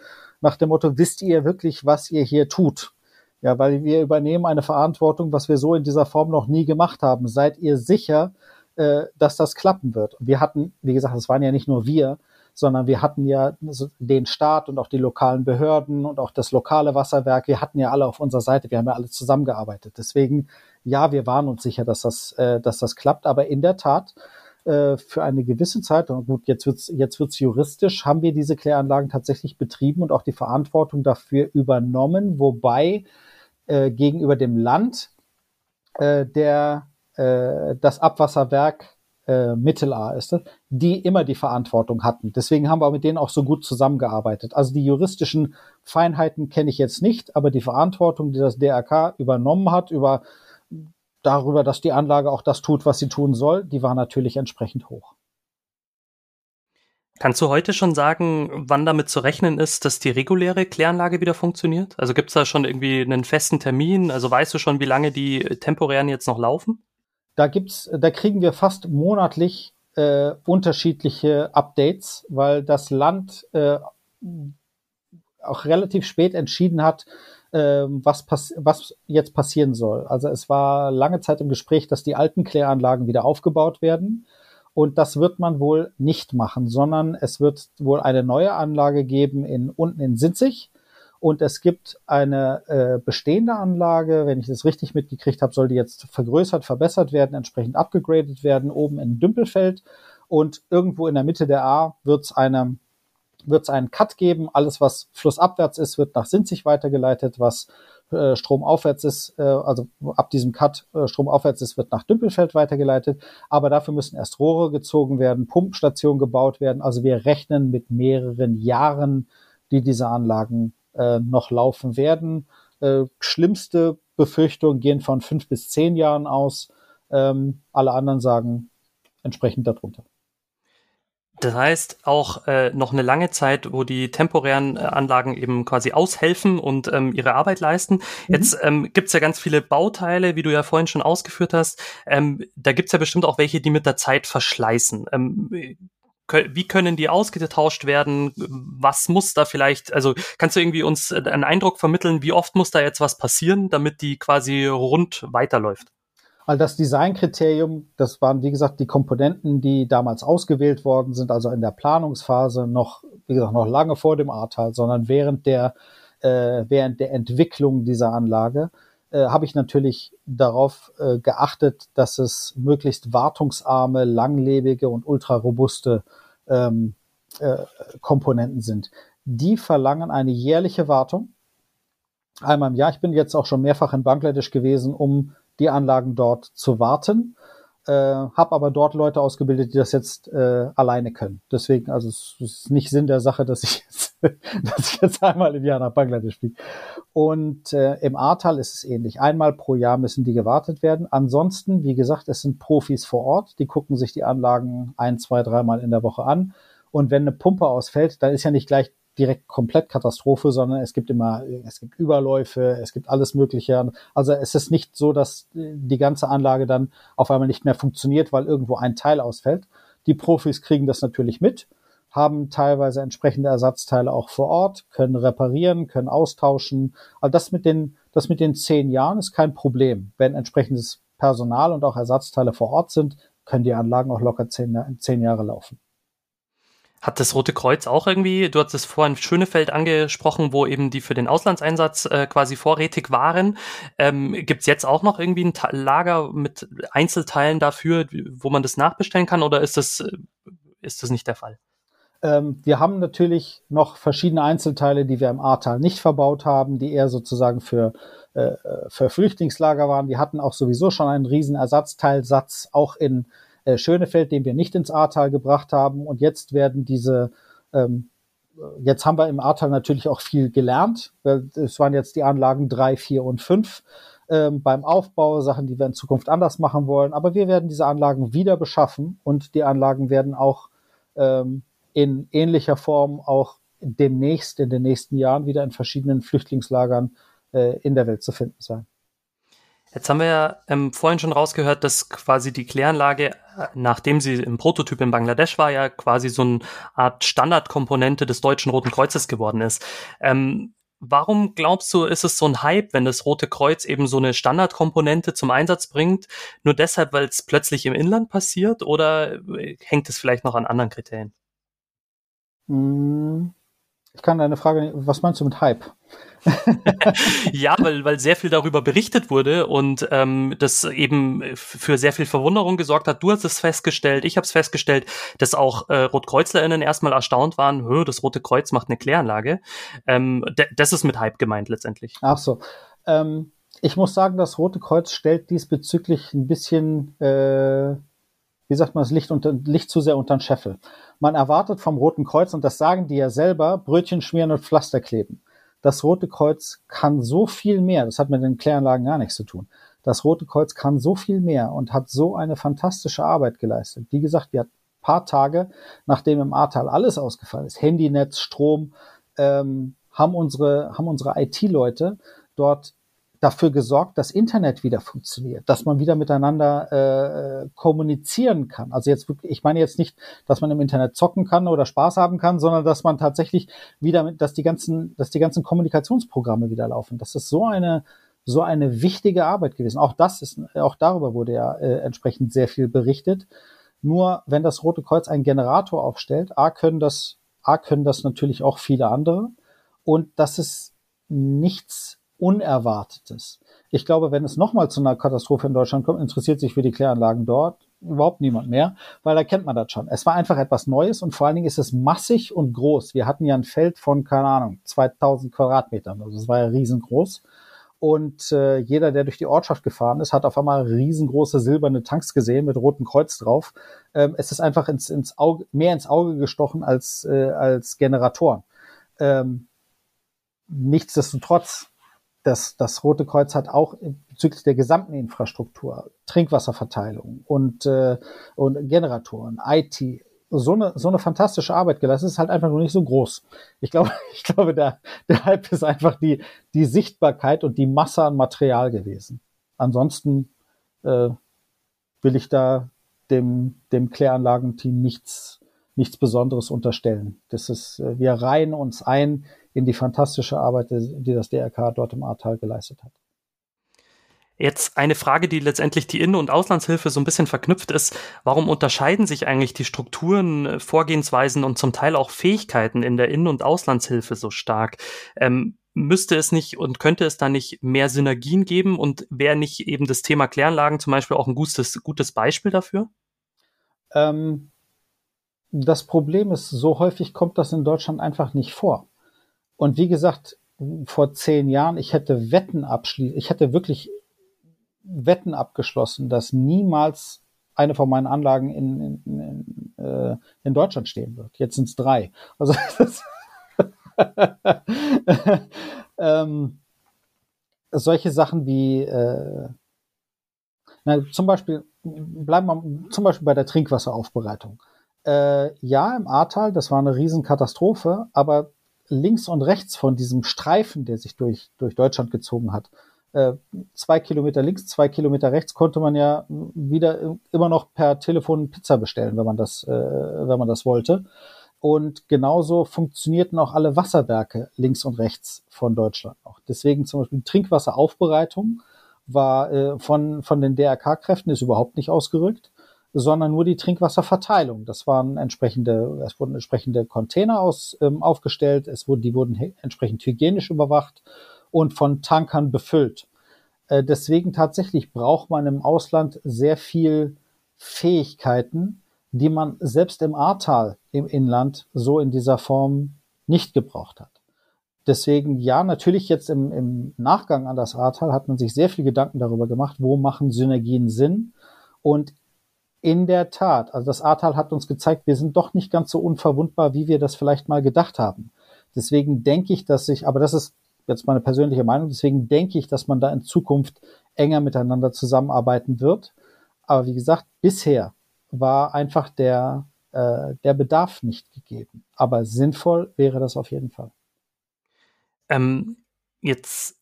nach dem Motto, wisst ihr wirklich, was ihr hier tut? Ja, weil wir übernehmen eine Verantwortung, was wir so in dieser Form noch nie gemacht haben. Seid ihr sicher, äh, dass das klappen wird? wir hatten, wie gesagt, es waren ja nicht nur wir, sondern wir hatten ja den Staat und auch die lokalen Behörden und auch das lokale Wasserwerk. Wir hatten ja alle auf unserer Seite. Wir haben ja alle zusammengearbeitet. Deswegen, ja, wir waren uns sicher, dass das, äh, dass das klappt. Aber in der Tat äh, für eine gewisse Zeit, und gut, jetzt wird's jetzt wird's juristisch, haben wir diese Kläranlagen tatsächlich betrieben und auch die Verantwortung dafür übernommen, wobei äh, gegenüber dem Land äh, der äh, das Abwasserwerk äh, Mittelar ist, die immer die Verantwortung hatten. Deswegen haben wir mit denen auch so gut zusammengearbeitet. Also die juristischen Feinheiten kenne ich jetzt nicht, aber die Verantwortung, die das DRK übernommen hat über darüber, dass die Anlage auch das tut, was sie tun soll, die war natürlich entsprechend hoch. Kannst du heute schon sagen, wann damit zu rechnen ist, dass die reguläre Kläranlage wieder funktioniert? Also gibt es da schon irgendwie einen festen Termin? Also weißt du schon, wie lange die temporären jetzt noch laufen? Da gibt's, da kriegen wir fast monatlich äh, unterschiedliche Updates, weil das Land äh, auch relativ spät entschieden hat, was, pass was jetzt passieren soll. Also es war lange Zeit im Gespräch, dass die alten Kläranlagen wieder aufgebaut werden. Und das wird man wohl nicht machen, sondern es wird wohl eine neue Anlage geben in, unten in Sinzig. Und es gibt eine äh, bestehende Anlage, wenn ich das richtig mitgekriegt habe, soll die jetzt vergrößert, verbessert werden, entsprechend abgegradet werden, oben in Dümpelfeld. Und irgendwo in der Mitte der A wird es eine wird es einen Cut geben. Alles, was flussabwärts ist, wird nach Sinzig weitergeleitet. Was äh, stromaufwärts ist, äh, also ab diesem Cut äh, stromaufwärts ist, wird nach Dümpelfeld weitergeleitet. Aber dafür müssen erst Rohre gezogen werden, Pumpstationen gebaut werden. Also wir rechnen mit mehreren Jahren, die diese Anlagen äh, noch laufen werden. Äh, schlimmste Befürchtungen gehen von fünf bis zehn Jahren aus. Ähm, alle anderen sagen entsprechend darunter. Das heißt auch äh, noch eine lange Zeit, wo die temporären äh, Anlagen eben quasi aushelfen und ähm, ihre Arbeit leisten. Mhm. Jetzt ähm, gibt ja ganz viele Bauteile, wie du ja vorhin schon ausgeführt hast. Ähm, da gibt's ja bestimmt auch welche, die mit der Zeit verschleißen. Ähm, wie können die ausgetauscht werden? Was muss da vielleicht, also kannst du irgendwie uns äh, einen Eindruck vermitteln, wie oft muss da jetzt was passieren, damit die quasi rund weiterläuft? Also das Designkriterium, das waren wie gesagt die Komponenten, die damals ausgewählt worden sind, also in der Planungsphase noch, wie gesagt, noch lange vor dem Ahrtal, sondern während der äh, während der Entwicklung dieser Anlage äh, habe ich natürlich darauf äh, geachtet, dass es möglichst wartungsarme, langlebige und ultrarobuste ähm, äh, Komponenten sind. Die verlangen eine jährliche Wartung. Einmal im Jahr. Ich bin jetzt auch schon mehrfach in Bangladesch gewesen, um die Anlagen dort zu warten. Äh, habe aber dort Leute ausgebildet, die das jetzt äh, alleine können. Deswegen, also es ist nicht Sinn der Sache, *laughs* dass ich jetzt, dass ich jetzt einmal im Jahr nach Bangladesch fliege. Und äh, im Ahrtal ist es ähnlich. Einmal pro Jahr müssen die gewartet werden. Ansonsten, wie gesagt, es sind Profis vor Ort, die gucken sich die Anlagen ein, zwei, dreimal in der Woche an. Und wenn eine Pumpe ausfällt, dann ist ja nicht gleich direkt komplett Katastrophe, sondern es gibt immer, es gibt Überläufe, es gibt alles Mögliche. Also es ist nicht so, dass die ganze Anlage dann auf einmal nicht mehr funktioniert, weil irgendwo ein Teil ausfällt. Die Profis kriegen das natürlich mit, haben teilweise entsprechende Ersatzteile auch vor Ort, können reparieren, können austauschen. Also das mit den, das mit den zehn Jahren ist kein Problem. Wenn entsprechendes Personal und auch Ersatzteile vor Ort sind, können die Anlagen auch locker zehn, zehn Jahre laufen. Hat das Rote Kreuz auch irgendwie, du hast es vorhin Schönefeld angesprochen, wo eben die für den Auslandseinsatz äh, quasi vorrätig waren. Ähm, Gibt jetzt auch noch irgendwie ein Ta Lager mit Einzelteilen dafür, wo man das nachbestellen kann oder ist das, äh, ist das nicht der Fall? Ähm, wir haben natürlich noch verschiedene Einzelteile, die wir im Ahrtal nicht verbaut haben, die eher sozusagen für, äh, für Flüchtlingslager waren. Wir hatten auch sowieso schon einen riesen Ersatzteilsatz, auch in äh, Schönefeld, den wir nicht ins Ahrtal gebracht haben. Und jetzt werden diese, ähm, jetzt haben wir im Ahrtal natürlich auch viel gelernt. Es waren jetzt die Anlagen drei, vier und fünf ähm, beim Aufbau, Sachen, die wir in Zukunft anders machen wollen. Aber wir werden diese Anlagen wieder beschaffen und die Anlagen werden auch ähm, in ähnlicher Form auch demnächst, in den nächsten Jahren wieder in verschiedenen Flüchtlingslagern äh, in der Welt zu finden sein. Jetzt haben wir ja ähm, vorhin schon rausgehört, dass quasi die Kläranlage, äh, nachdem sie im Prototyp in Bangladesch war, ja quasi so eine Art Standardkomponente des Deutschen Roten Kreuzes geworden ist. Ähm, warum glaubst du, ist es so ein Hype, wenn das Rote Kreuz eben so eine Standardkomponente zum Einsatz bringt? Nur deshalb, weil es plötzlich im Inland passiert oder äh, hängt es vielleicht noch an anderen Kriterien? Hm, ich kann deine Frage, was meinst du mit Hype? *laughs* ja, weil, weil sehr viel darüber berichtet wurde und ähm, das eben für sehr viel Verwunderung gesorgt hat. Du hast es festgestellt, ich habe es festgestellt, dass auch äh, RotkreuzlerInnen erstmal erstaunt waren, Hö, das Rote Kreuz macht eine Kläranlage. Ähm, das ist mit Hype gemeint letztendlich. Ach so. Ähm, ich muss sagen, das Rote Kreuz stellt diesbezüglich ein bisschen, äh, wie sagt man, das Licht, unter, Licht zu sehr unter den Scheffel. Man erwartet vom Roten Kreuz, und das sagen die ja selber, Brötchen schmieren und Pflaster kleben. Das Rote Kreuz kann so viel mehr, das hat mit den Kläranlagen gar nichts zu tun. Das Rote Kreuz kann so viel mehr und hat so eine fantastische Arbeit geleistet. Wie gesagt, wir hatten paar Tage, nachdem im Ahrtal alles ausgefallen ist, Handynetz, Strom, ähm, haben unsere, haben unsere IT-Leute dort dafür gesorgt, dass Internet wieder funktioniert, dass man wieder miteinander äh, kommunizieren kann. Also jetzt ich meine jetzt nicht, dass man im Internet zocken kann oder Spaß haben kann, sondern dass man tatsächlich wieder, mit, dass die ganzen, dass die ganzen Kommunikationsprogramme wieder laufen. Das ist so eine so eine wichtige Arbeit gewesen. Auch das ist, auch darüber wurde ja äh, entsprechend sehr viel berichtet. Nur wenn das Rote Kreuz einen Generator aufstellt, a können das, a können das natürlich auch viele andere und das ist nichts Unerwartetes. Ich glaube, wenn es nochmal zu einer Katastrophe in Deutschland kommt, interessiert sich für die Kläranlagen dort überhaupt niemand mehr, weil da kennt man das schon. Es war einfach etwas Neues und vor allen Dingen ist es massig und groß. Wir hatten ja ein Feld von, keine Ahnung, 2000 Quadratmetern. Also es war ja riesengroß. Und äh, jeder, der durch die Ortschaft gefahren ist, hat auf einmal riesengroße silberne Tanks gesehen mit rotem Kreuz drauf. Ähm, es ist einfach ins, ins Auge, mehr ins Auge gestochen als, äh, als Generatoren. Ähm, nichtsdestotrotz das, das Rote Kreuz hat auch bezüglich der gesamten Infrastruktur, Trinkwasserverteilung und, äh, und Generatoren, IT, so eine, so eine fantastische Arbeit geleistet, ist halt einfach nur nicht so groß. Ich glaube, *laughs* ich glaube, der, der Hype ist einfach die, die Sichtbarkeit und die Masse an Material gewesen. Ansonsten äh, will ich da dem, dem Kläranlagenteam nichts, nichts Besonderes unterstellen. Das ist, äh, wir reihen uns ein in die fantastische Arbeit, die das DRK dort im Ahrtal geleistet hat. Jetzt eine Frage, die letztendlich die Innen- und Auslandshilfe so ein bisschen verknüpft ist. Warum unterscheiden sich eigentlich die Strukturen, Vorgehensweisen und zum Teil auch Fähigkeiten in der Innen- und Auslandshilfe so stark? Ähm, müsste es nicht und könnte es da nicht mehr Synergien geben und wäre nicht eben das Thema Kläranlagen zum Beispiel auch ein gutes, gutes Beispiel dafür? Ähm, das Problem ist, so häufig kommt das in Deutschland einfach nicht vor. Und wie gesagt, vor zehn Jahren, ich hätte Wetten abschließen, ich hätte wirklich Wetten abgeschlossen, dass niemals eine von meinen Anlagen in, in, in, äh, in Deutschland stehen wird. Jetzt sind es drei. Also *laughs* ähm, solche Sachen wie äh, na, zum Beispiel bleiben wir zum Beispiel bei der Trinkwasseraufbereitung. Äh, ja, im Ahrtal, das war eine Riesenkatastrophe, aber links und rechts von diesem Streifen, der sich durch, durch Deutschland gezogen hat, äh, zwei Kilometer links, zwei Kilometer rechts, konnte man ja wieder immer noch per Telefon Pizza bestellen, wenn man das, äh, wenn man das wollte. Und genauso funktionierten auch alle Wasserwerke links und rechts von Deutschland noch. Deswegen zum Beispiel Trinkwasseraufbereitung war äh, von, von den DRK-Kräften ist überhaupt nicht ausgerückt, sondern nur die Trinkwasserverteilung. Das waren entsprechende, es wurden entsprechende Container aus, ähm, aufgestellt, es wurden, die wurden entsprechend hygienisch überwacht und von Tankern befüllt. Äh, deswegen tatsächlich braucht man im Ausland sehr viel Fähigkeiten, die man selbst im Ahrtal im Inland so in dieser Form nicht gebraucht hat. Deswegen, ja, natürlich jetzt im, im Nachgang an das Ahrtal hat man sich sehr viel Gedanken darüber gemacht, wo machen Synergien Sinn. Und in der Tat, also das Ahrtal hat uns gezeigt, wir sind doch nicht ganz so unverwundbar, wie wir das vielleicht mal gedacht haben. Deswegen denke ich, dass ich, aber das ist jetzt meine persönliche Meinung. Deswegen denke ich, dass man da in Zukunft enger miteinander zusammenarbeiten wird. Aber wie gesagt, bisher war einfach der, äh, der Bedarf nicht gegeben. Aber sinnvoll wäre das auf jeden Fall. Ähm, jetzt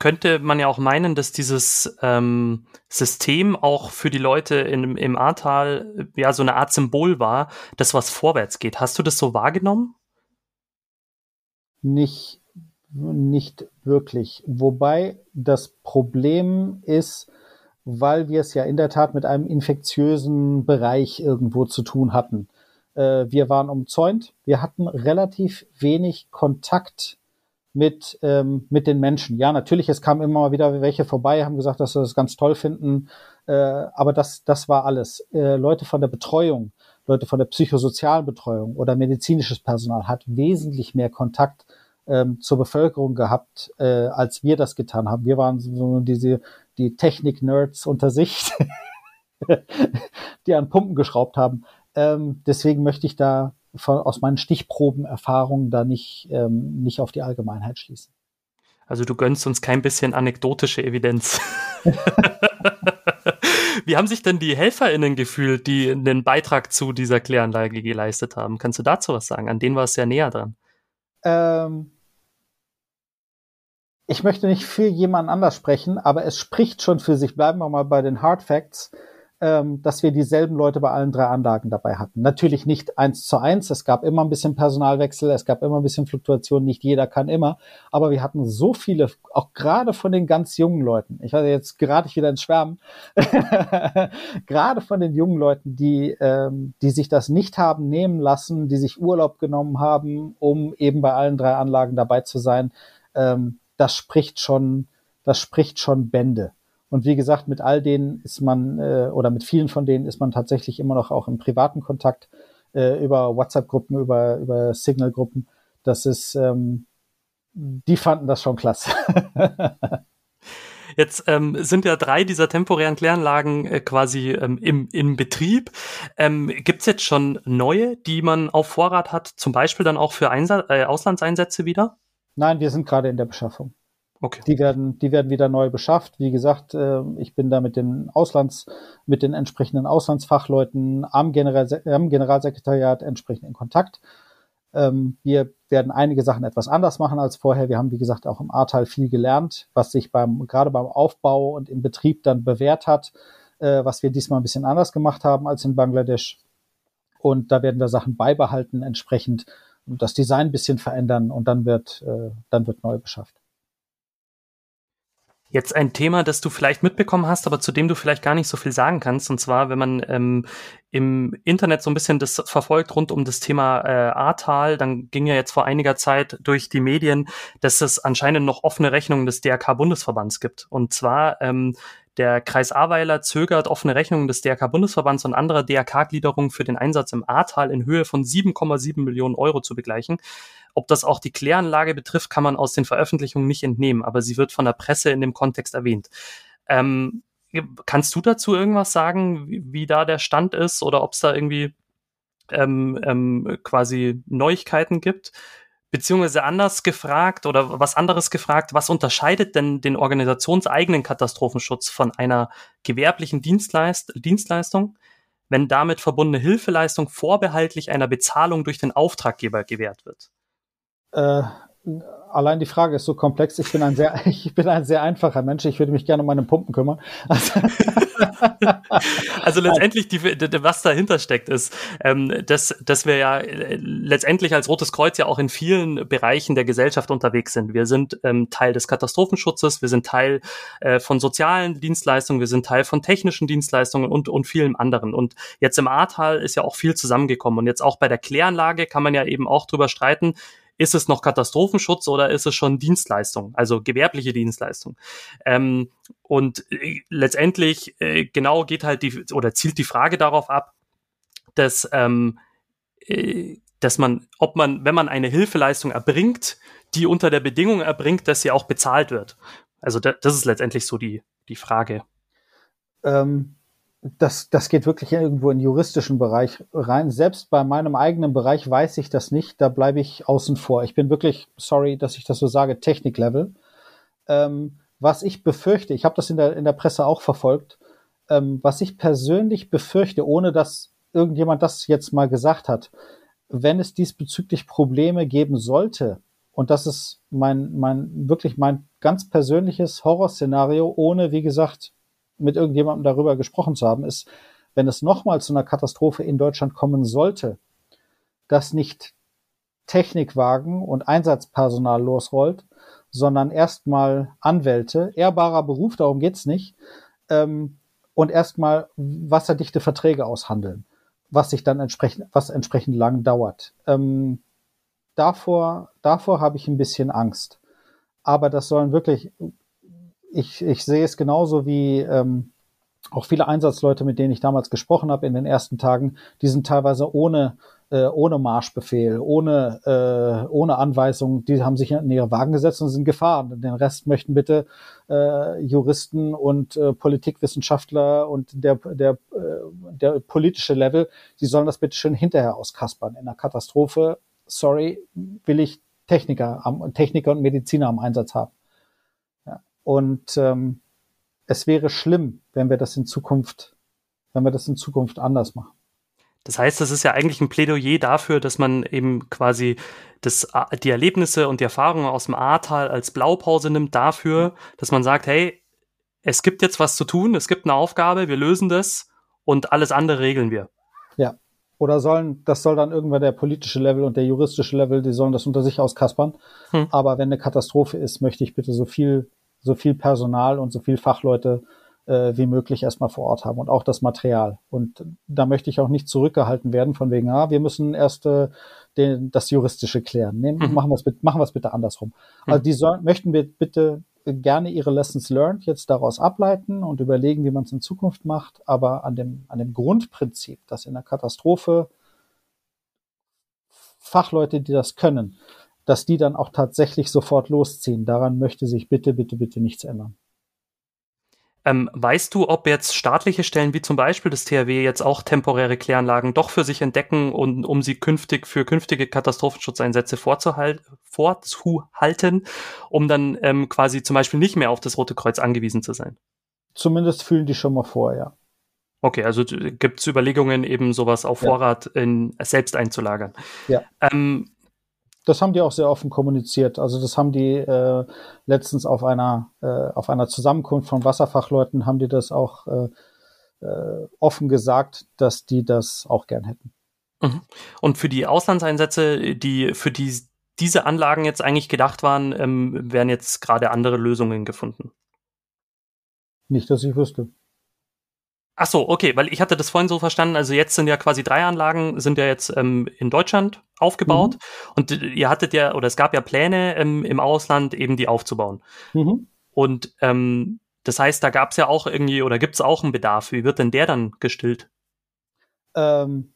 könnte man ja auch meinen, dass dieses ähm, System auch für die Leute in, im Ahrtal ja so eine Art Symbol war, dass was vorwärts geht. Hast du das so wahrgenommen? Nicht nicht wirklich. Wobei das Problem ist, weil wir es ja in der Tat mit einem infektiösen Bereich irgendwo zu tun hatten. Äh, wir waren umzäunt, wir hatten relativ wenig Kontakt mit, ähm, mit den Menschen. Ja, natürlich, es kamen immer mal wieder welche vorbei, haben gesagt, dass sie das ganz toll finden, äh, aber das, das war alles. Äh, Leute von der Betreuung, Leute von der psychosozialen Betreuung oder medizinisches Personal hat wesentlich mehr Kontakt ähm, zur Bevölkerung gehabt, äh, als wir das getan haben. Wir waren so diese die Technik-Nerds unter sich, *laughs* die an Pumpen geschraubt haben. Ähm, deswegen möchte ich da von, aus meinen Stichprobenerfahrungen da nicht, ähm, nicht auf die Allgemeinheit schließen. Also du gönnst uns kein bisschen anekdotische Evidenz. *laughs* Wie haben sich denn die HelferInnen gefühlt, die einen Beitrag zu dieser Kläranlage geleistet haben? Kannst du dazu was sagen? An denen war es sehr näher dran. Ähm, ich möchte nicht für jemanden anders sprechen, aber es spricht schon für sich. Bleiben wir mal bei den Hard Facts, ähm, dass wir dieselben Leute bei allen drei Anlagen dabei hatten. Natürlich nicht eins zu eins. Es gab immer ein bisschen Personalwechsel, es gab immer ein bisschen Fluktuation. Nicht jeder kann immer, aber wir hatten so viele, auch gerade von den ganz jungen Leuten. Ich weiß jetzt gerade wieder ins Schwärmen. *laughs* gerade von den jungen Leuten, die, ähm, die sich das nicht haben nehmen lassen, die sich Urlaub genommen haben, um eben bei allen drei Anlagen dabei zu sein. Ähm, das spricht schon, das spricht schon Bände. Und wie gesagt, mit all denen ist man, äh, oder mit vielen von denen ist man tatsächlich immer noch auch im privaten Kontakt äh, über WhatsApp-Gruppen, über, über Signal-Gruppen. Das ist, ähm, die fanden das schon klasse. *laughs* Jetzt ähm, sind ja drei dieser temporären Kläranlagen äh, quasi ähm, im, im Betrieb. Ähm, Gibt es jetzt schon neue, die man auf Vorrat hat, zum Beispiel dann auch für Einsa äh, Auslandseinsätze wieder? Nein, wir sind gerade in der Beschaffung. Okay. Die werden, die werden wieder neu beschafft. Wie gesagt, äh, ich bin da mit den Auslands, mit den entsprechenden Auslandsfachleuten am, General, am Generalsekretariat entsprechend in Kontakt. Ähm, wir werden einige Sachen etwas anders machen als vorher. Wir haben, wie gesagt, auch im Ahrtal viel gelernt, was sich beim, gerade beim Aufbau und im Betrieb dann bewährt hat, äh, was wir diesmal ein bisschen anders gemacht haben als in Bangladesch. Und da werden wir Sachen beibehalten, entsprechend das Design ein bisschen verändern und dann wird, äh, dann wird neu beschafft. Jetzt ein Thema, das du vielleicht mitbekommen hast, aber zu dem du vielleicht gar nicht so viel sagen kannst. Und zwar, wenn man ähm, im Internet so ein bisschen das verfolgt rund um das Thema äh, Ahrtal, dann ging ja jetzt vor einiger Zeit durch die Medien, dass es anscheinend noch offene Rechnungen des DRK-Bundesverbands gibt. Und zwar ähm, der Kreis Ahrweiler zögert offene Rechnungen des DRK-Bundesverbands und anderer DRK-Gliederungen für den Einsatz im Ahrtal in Höhe von 7,7 Millionen Euro zu begleichen. Ob das auch die Kläranlage betrifft, kann man aus den Veröffentlichungen nicht entnehmen, aber sie wird von der Presse in dem Kontext erwähnt. Ähm, kannst du dazu irgendwas sagen, wie, wie da der Stand ist oder ob es da irgendwie ähm, ähm, quasi Neuigkeiten gibt? Beziehungsweise anders gefragt oder was anderes gefragt, was unterscheidet denn den organisationseigenen Katastrophenschutz von einer gewerblichen Dienstleist Dienstleistung, wenn damit verbundene Hilfeleistung vorbehaltlich einer Bezahlung durch den Auftraggeber gewährt wird? Äh, allein die Frage ist so komplex. Ich bin ein sehr, *laughs* ich bin ein sehr einfacher Mensch. Ich würde mich gerne um meine Pumpen kümmern. Also, *laughs* also letztendlich, die, die, was dahinter steckt, ist, ähm, dass, dass wir ja äh, letztendlich als Rotes Kreuz ja auch in vielen Bereichen der Gesellschaft unterwegs sind. Wir sind ähm, Teil des Katastrophenschutzes, wir sind Teil äh, von sozialen Dienstleistungen, wir sind Teil von technischen Dienstleistungen und, und vielen anderen. Und jetzt im Ahrtal ist ja auch viel zusammengekommen. Und jetzt auch bei der Kläranlage kann man ja eben auch drüber streiten, ist es noch Katastrophenschutz oder ist es schon Dienstleistung, also gewerbliche Dienstleistung? Ähm, und äh, letztendlich äh, genau geht halt die oder zielt die Frage darauf ab, dass ähm, äh, dass man, ob man, wenn man eine Hilfeleistung erbringt, die unter der Bedingung erbringt, dass sie auch bezahlt wird. Also da, das ist letztendlich so die die Frage. Ähm, das, das geht wirklich irgendwo in den juristischen Bereich rein. Selbst bei meinem eigenen Bereich weiß ich das nicht. Da bleibe ich außen vor. Ich bin wirklich, sorry, dass ich das so sage, Techniklevel. Ähm, was ich befürchte, ich habe das in der, in der Presse auch verfolgt, ähm, was ich persönlich befürchte, ohne dass irgendjemand das jetzt mal gesagt hat, wenn es diesbezüglich Probleme geben sollte, und das ist mein, mein, wirklich mein ganz persönliches Horrorszenario, ohne, wie gesagt, mit irgendjemandem darüber gesprochen zu haben, ist, wenn es nochmal zu einer Katastrophe in Deutschland kommen sollte, dass nicht Technikwagen und Einsatzpersonal losrollt, sondern erstmal Anwälte, ehrbarer Beruf, darum geht's nicht, ähm, und erstmal wasserdichte Verträge aushandeln, was sich dann entsprechend, was entsprechend lang dauert. Ähm, davor, davor habe ich ein bisschen Angst. Aber das sollen wirklich ich, ich sehe es genauso wie ähm, auch viele Einsatzleute, mit denen ich damals gesprochen habe in den ersten Tagen, die sind teilweise ohne äh, ohne Marschbefehl, ohne äh, ohne Anweisung, die haben sich in ihre Wagen gesetzt und sind gefahren. Den Rest möchten bitte äh, Juristen und äh, Politikwissenschaftler und der der äh, der politische Level, die sollen das bitte schön hinterher auskaspern. In einer Katastrophe, sorry, will ich Techniker am Techniker und Mediziner am Einsatz haben. Und ähm, es wäre schlimm, wenn wir das in Zukunft, wenn wir das in Zukunft anders machen. Das heißt, das ist ja eigentlich ein Plädoyer dafür, dass man eben quasi das, die Erlebnisse und die Erfahrungen aus dem Ahrtal als Blaupause nimmt dafür, dass man sagt, hey, es gibt jetzt was zu tun, es gibt eine Aufgabe, wir lösen das und alles andere regeln wir. Ja. Oder sollen, das soll dann irgendwann der politische Level und der juristische Level, die sollen das unter sich auskaspern. Hm. Aber wenn eine Katastrophe ist, möchte ich bitte so viel so viel Personal und so viel Fachleute äh, wie möglich erstmal vor Ort haben und auch das Material. Und da möchte ich auch nicht zurückgehalten werden von wegen, ah, wir müssen erst äh, den, das Juristische klären. Nee, mhm. Machen wir es bitte, machen wir es bitte andersrum. Mhm. Also die sollen, möchten wir bitte gerne ihre Lessons learned jetzt daraus ableiten und überlegen, wie man es in Zukunft macht. Aber an dem, an dem Grundprinzip, dass in der Katastrophe Fachleute, die das können, dass die dann auch tatsächlich sofort losziehen. Daran möchte sich bitte, bitte, bitte nichts ändern. Ähm, weißt du, ob jetzt staatliche Stellen wie zum Beispiel das THW jetzt auch temporäre Kläranlagen doch für sich entdecken und um sie künftig für künftige Katastrophenschutzeinsätze vorzuhalten, um dann ähm, quasi zum Beispiel nicht mehr auf das Rote Kreuz angewiesen zu sein? Zumindest fühlen die schon mal vor, ja. Okay, also gibt es Überlegungen, eben sowas auf Vorrat ja. in, selbst einzulagern. Ja. Ähm, das haben die auch sehr offen kommuniziert. Also das haben die äh, letztens auf einer äh, auf einer Zusammenkunft von Wasserfachleuten haben die das auch äh, äh, offen gesagt, dass die das auch gern hätten. Mhm. Und für die Auslandseinsätze, die für die diese Anlagen jetzt eigentlich gedacht waren, ähm, werden jetzt gerade andere Lösungen gefunden. Nicht, dass ich wüsste. Ach so, okay, weil ich hatte das vorhin so verstanden. Also jetzt sind ja quasi drei Anlagen, sind ja jetzt ähm, in Deutschland aufgebaut mhm. und ihr hattet ja oder es gab ja Pläne ähm, im Ausland eben die aufzubauen. Mhm. Und ähm, das heißt, da gab es ja auch irgendwie oder gibt es auch einen Bedarf. Wie wird denn der dann gestillt? Ähm,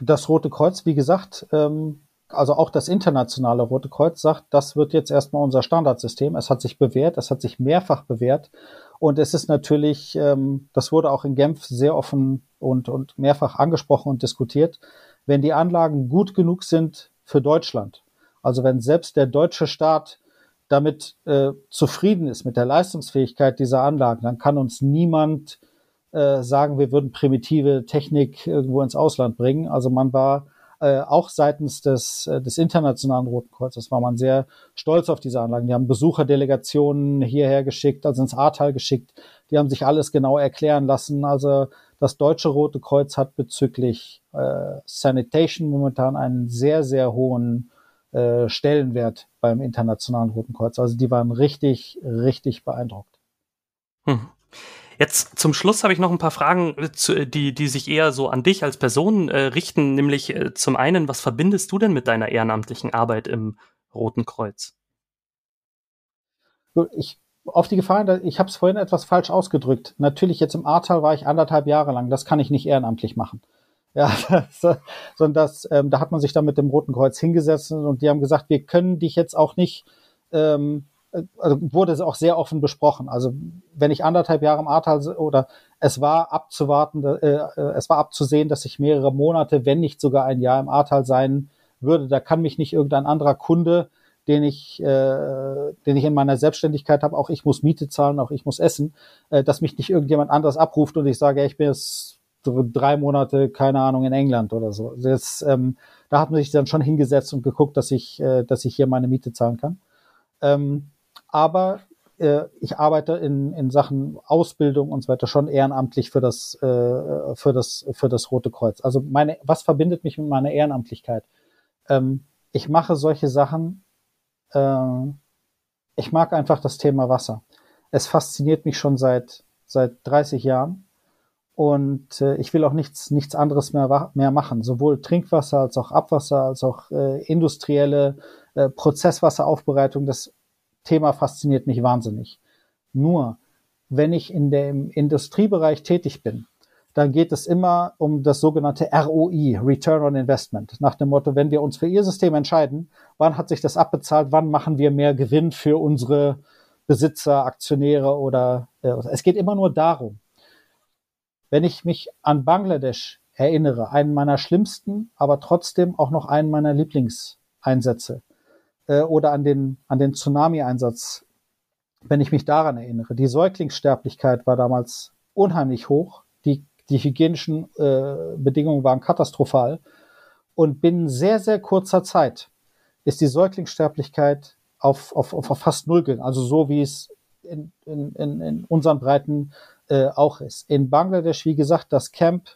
das Rote Kreuz, wie gesagt, ähm, also auch das internationale Rote Kreuz sagt, das wird jetzt erstmal unser Standardsystem. Es hat sich bewährt, es hat sich mehrfach bewährt. Und es ist natürlich, ähm, das wurde auch in Genf sehr offen und, und mehrfach angesprochen und diskutiert, wenn die Anlagen gut genug sind für Deutschland. Also wenn selbst der deutsche Staat damit äh, zufrieden ist mit der Leistungsfähigkeit dieser Anlagen, dann kann uns niemand äh, sagen, wir würden primitive Technik irgendwo ins Ausland bringen. Also man war äh, auch seitens des, äh, des Internationalen Roten Kreuzes war man sehr stolz auf diese Anlagen. Die haben Besucherdelegationen hierher geschickt, also ins Ahrtal geschickt. Die haben sich alles genau erklären lassen. Also das Deutsche Rote Kreuz hat bezüglich äh, Sanitation momentan einen sehr, sehr hohen äh, Stellenwert beim Internationalen Roten Kreuz. Also die waren richtig, richtig beeindruckt. Hm. Jetzt zum Schluss habe ich noch ein paar Fragen, äh, die, die sich eher so an dich als Person äh, richten, nämlich äh, zum einen, was verbindest du denn mit deiner ehrenamtlichen Arbeit im Roten Kreuz? Ich, auf die Gefahr, ich habe es vorhin etwas falsch ausgedrückt. Natürlich, jetzt im Ahrtal war ich anderthalb Jahre lang, das kann ich nicht ehrenamtlich machen. *laughs* Ja, das, sondern das, ähm, da hat man sich dann mit dem Roten Kreuz hingesetzt und die haben gesagt, wir können dich jetzt auch nicht ähm, also wurde es auch sehr offen besprochen. Also wenn ich anderthalb Jahre im Ahrtal oder es war abzuwarten, äh, äh, es war abzusehen, dass ich mehrere Monate, wenn nicht sogar ein Jahr im Ahrtal sein würde, da kann mich nicht irgendein anderer Kunde, den ich, äh, den ich in meiner Selbstständigkeit habe, auch ich muss Miete zahlen, auch ich muss essen, äh, dass mich nicht irgendjemand anderes abruft und ich sage, ja, ich bin jetzt drei Monate, keine Ahnung, in England oder so. Das, ähm, da hat man sich dann schon hingesetzt und geguckt, dass ich, äh, dass ich hier meine Miete zahlen kann. Ähm, aber äh, ich arbeite in, in Sachen Ausbildung und so weiter schon ehrenamtlich für das, äh, für das, für das Rote Kreuz. Also meine, was verbindet mich mit meiner Ehrenamtlichkeit? Ähm, ich mache solche Sachen, äh, ich mag einfach das Thema Wasser. Es fasziniert mich schon seit, seit 30 Jahren. Und äh, ich will auch nichts, nichts anderes mehr, mehr machen. Sowohl Trinkwasser als auch Abwasser, als auch äh, industrielle äh, Prozesswasseraufbereitung. Das Thema fasziniert mich wahnsinnig. Nur, wenn ich in dem Industriebereich tätig bin, dann geht es immer um das sogenannte ROI, Return on Investment. Nach dem Motto, wenn wir uns für Ihr System entscheiden, wann hat sich das abbezahlt, wann machen wir mehr Gewinn für unsere Besitzer, Aktionäre oder äh, es geht immer nur darum. Wenn ich mich an Bangladesch erinnere, einen meiner schlimmsten, aber trotzdem auch noch einen meiner Lieblingseinsätze, äh, oder an den, an den Tsunami-Einsatz, wenn ich mich daran erinnere. Die Säuglingssterblichkeit war damals unheimlich hoch. Die, hygienischen äh, Bedingungen waren katastrophal. Und binnen sehr, sehr kurzer Zeit ist die Säuglingssterblichkeit auf, auf, auf fast null gegangen. Also so wie es in, in, in, in unseren Breiten äh, auch ist. In Bangladesch, wie gesagt, das Camp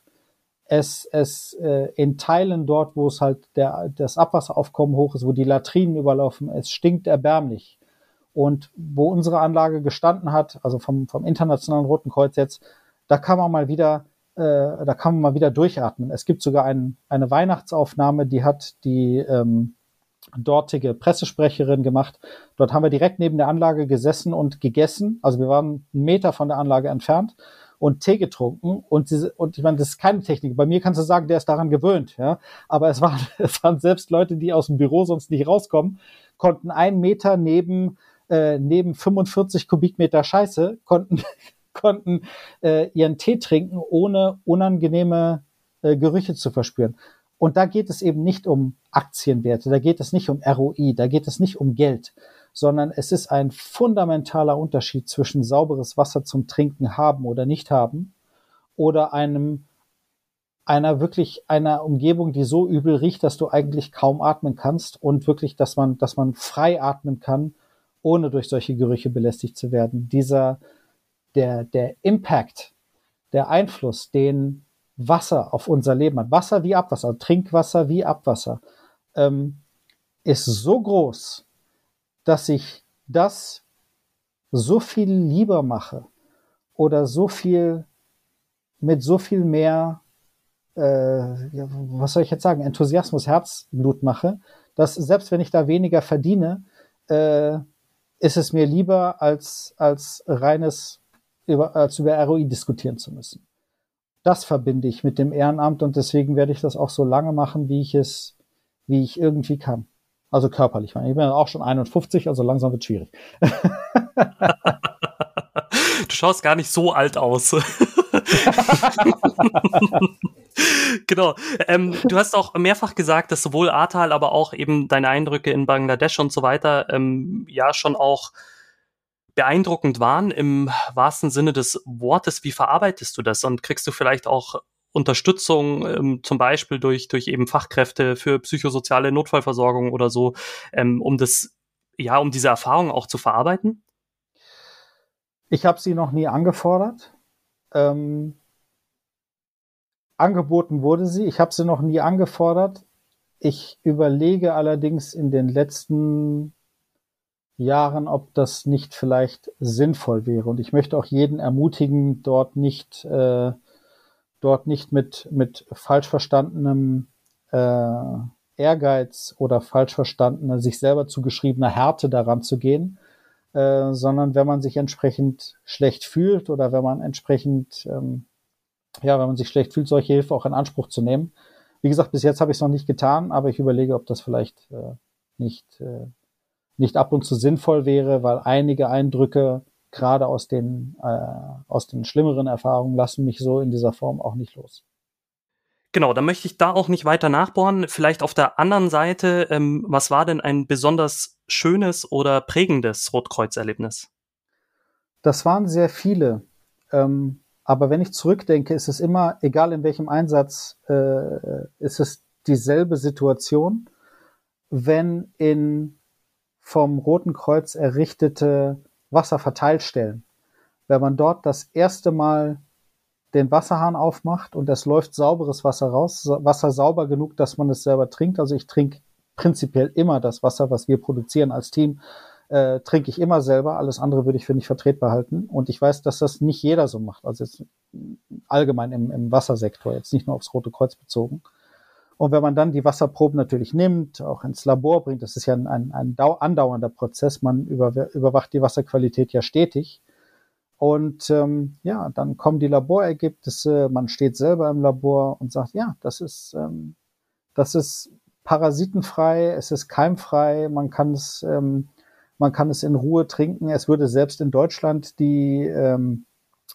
es, es äh, in Teilen dort, wo es halt der, das Abwasseraufkommen hoch ist, wo die Latrinen überlaufen, es stinkt erbärmlich. Und wo unsere Anlage gestanden hat, also vom, vom Internationalen Roten Kreuz jetzt, da kann man mal wieder, äh, da kann man mal wieder durchatmen. Es gibt sogar ein, eine Weihnachtsaufnahme, die hat die ähm, dortige Pressesprecherin gemacht. Dort haben wir direkt neben der Anlage gesessen und gegessen. Also wir waren einen Meter von der Anlage entfernt und Tee getrunken und diese, und ich meine, das ist keine Technik. Bei mir kannst du sagen, der ist daran gewöhnt, ja. Aber es waren, *laughs* es waren selbst Leute, die aus dem Büro sonst nicht rauskommen, konnten einen Meter neben, äh, neben 45 Kubikmeter Scheiße, konnten, konnten äh, ihren Tee trinken, ohne unangenehme äh, Gerüche zu verspüren. Und da geht es eben nicht um Aktienwerte, da geht es nicht um ROI, da geht es nicht um Geld, sondern es ist ein fundamentaler Unterschied zwischen sauberes Wasser zum Trinken haben oder nicht haben oder einem einer wirklich einer Umgebung, die so übel riecht, dass du eigentlich kaum atmen kannst und wirklich, dass man, dass man frei atmen kann, ohne durch solche Gerüche belästigt zu werden. Dieser, der, der Impact, der Einfluss, den Wasser auf unser Leben hat, Wasser wie Abwasser, Trinkwasser wie Abwasser, ähm, ist so groß, dass ich das so viel lieber mache oder so viel mit so viel mehr, äh, was soll ich jetzt sagen, Enthusiasmus, Herzblut mache, dass selbst wenn ich da weniger verdiene, äh, ist es mir lieber als als reines über, als über ROI diskutieren zu müssen. Das verbinde ich mit dem Ehrenamt und deswegen werde ich das auch so lange machen, wie ich es, wie ich irgendwie kann. Also körperlich. Ich bin auch schon 51, also langsam wird schwierig. du schaust gar nicht so alt aus. *laughs* genau. Ähm, du hast auch mehrfach gesagt, dass sowohl Atal, aber auch eben deine Eindrücke in Bangladesch und so weiter ähm, ja schon auch beeindruckend waren im wahrsten Sinne des Wortes. Wie verarbeitest du das und kriegst du vielleicht auch Unterstützung, ähm, zum Beispiel durch, durch eben Fachkräfte für psychosoziale Notfallversorgung oder so, ähm, um das, ja, um diese Erfahrung auch zu verarbeiten? Ich habe sie noch nie angefordert. Ähm, angeboten wurde sie. Ich habe sie noch nie angefordert. Ich überlege allerdings in den letzten Jahren, ob das nicht vielleicht sinnvoll wäre. Und ich möchte auch jeden ermutigen, dort nicht äh, dort nicht mit, mit falsch verstandenem äh, Ehrgeiz oder falsch verstandener, sich selber zugeschriebener Härte daran zu gehen, äh, sondern wenn man sich entsprechend schlecht fühlt oder wenn man entsprechend, ähm, ja, wenn man sich schlecht fühlt, solche Hilfe auch in Anspruch zu nehmen. Wie gesagt, bis jetzt habe ich es noch nicht getan, aber ich überlege, ob das vielleicht äh, nicht, äh, nicht ab und zu sinnvoll wäre, weil einige Eindrücke gerade aus den, äh, aus den schlimmeren Erfahrungen lassen mich so in dieser Form auch nicht los. Genau, da möchte ich da auch nicht weiter nachbohren. Vielleicht auf der anderen Seite, ähm, was war denn ein besonders schönes oder prägendes Rotkreuzerlebnis? Das waren sehr viele. Ähm, aber wenn ich zurückdenke, ist es immer, egal in welchem Einsatz, äh, ist es dieselbe Situation, wenn in vom Roten Kreuz errichtete Wasserverteilstellen. Wenn man dort das erste Mal den Wasserhahn aufmacht und es läuft sauberes Wasser raus, Wasser sauber genug, dass man es selber trinkt. Also ich trinke prinzipiell immer das Wasser, was wir produzieren als Team, äh, trinke ich immer selber. Alles andere würde ich für nicht vertretbar halten. Und ich weiß, dass das nicht jeder so macht. Also jetzt allgemein im, im Wassersektor, jetzt nicht nur aufs Rote Kreuz bezogen. Und wenn man dann die Wasserproben natürlich nimmt, auch ins Labor bringt, das ist ja ein, ein, ein andauernder Prozess, man über, überwacht die Wasserqualität ja stetig. Und ähm, ja, dann kommen die Laborergebnisse, man steht selber im Labor und sagt, ja, das ist, ähm, das ist parasitenfrei, es ist keimfrei, man kann es, ähm, man kann es in Ruhe trinken. Es würde selbst in Deutschland die ähm,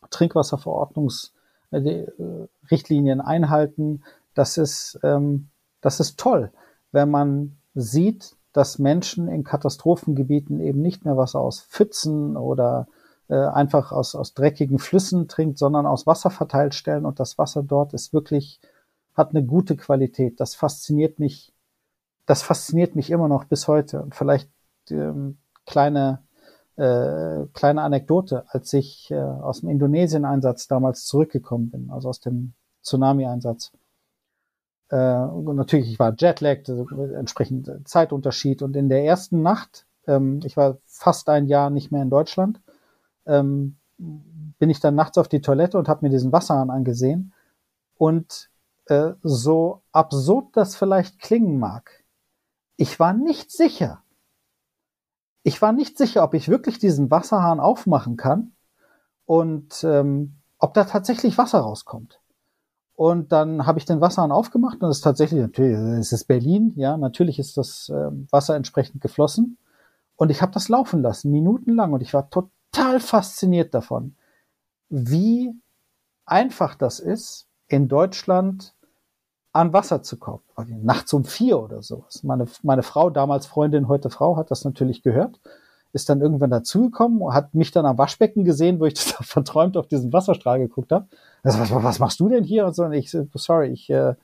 Trinkwasserverordnungsrichtlinien äh, einhalten das ist, ähm, das ist toll, wenn man sieht, dass Menschen in Katastrophengebieten eben nicht mehr Wasser aus Pfützen oder äh, einfach aus, aus dreckigen Flüssen trinkt, sondern aus Wasserverteilstellen und das Wasser dort ist wirklich, hat eine gute Qualität. Das fasziniert mich, das fasziniert mich immer noch bis heute. Und vielleicht ähm, kleine, äh, kleine Anekdote, als ich äh, aus dem Indonesien-Einsatz damals zurückgekommen bin, also aus dem Tsunami-Einsatz äh, natürlich, ich war jetlagged, also entsprechend Zeitunterschied. Und in der ersten Nacht, ähm, ich war fast ein Jahr nicht mehr in Deutschland, ähm, bin ich dann nachts auf die Toilette und habe mir diesen Wasserhahn angesehen. Und äh, so absurd das vielleicht klingen mag, ich war nicht sicher. Ich war nicht sicher, ob ich wirklich diesen Wasserhahn aufmachen kann und ähm, ob da tatsächlich Wasser rauskommt. Und dann habe ich den Wasserhahn aufgemacht und es ist tatsächlich, natürlich, es ist Berlin, ja, natürlich ist das äh, Wasser entsprechend geflossen. Und ich habe das laufen lassen, minutenlang. Und ich war total fasziniert davon, wie einfach das ist, in Deutschland an Wasser zu kommen. Nachts um vier oder sowas. Meine, meine Frau, damals Freundin, heute Frau, hat das natürlich gehört ist dann irgendwann dazugekommen, hat mich dann am Waschbecken gesehen, wo ich *laughs* das verträumt auf diesen Wasserstrahl geguckt habe. Also, was, was machst du denn hier? Und so, und ich, sorry, ich äh,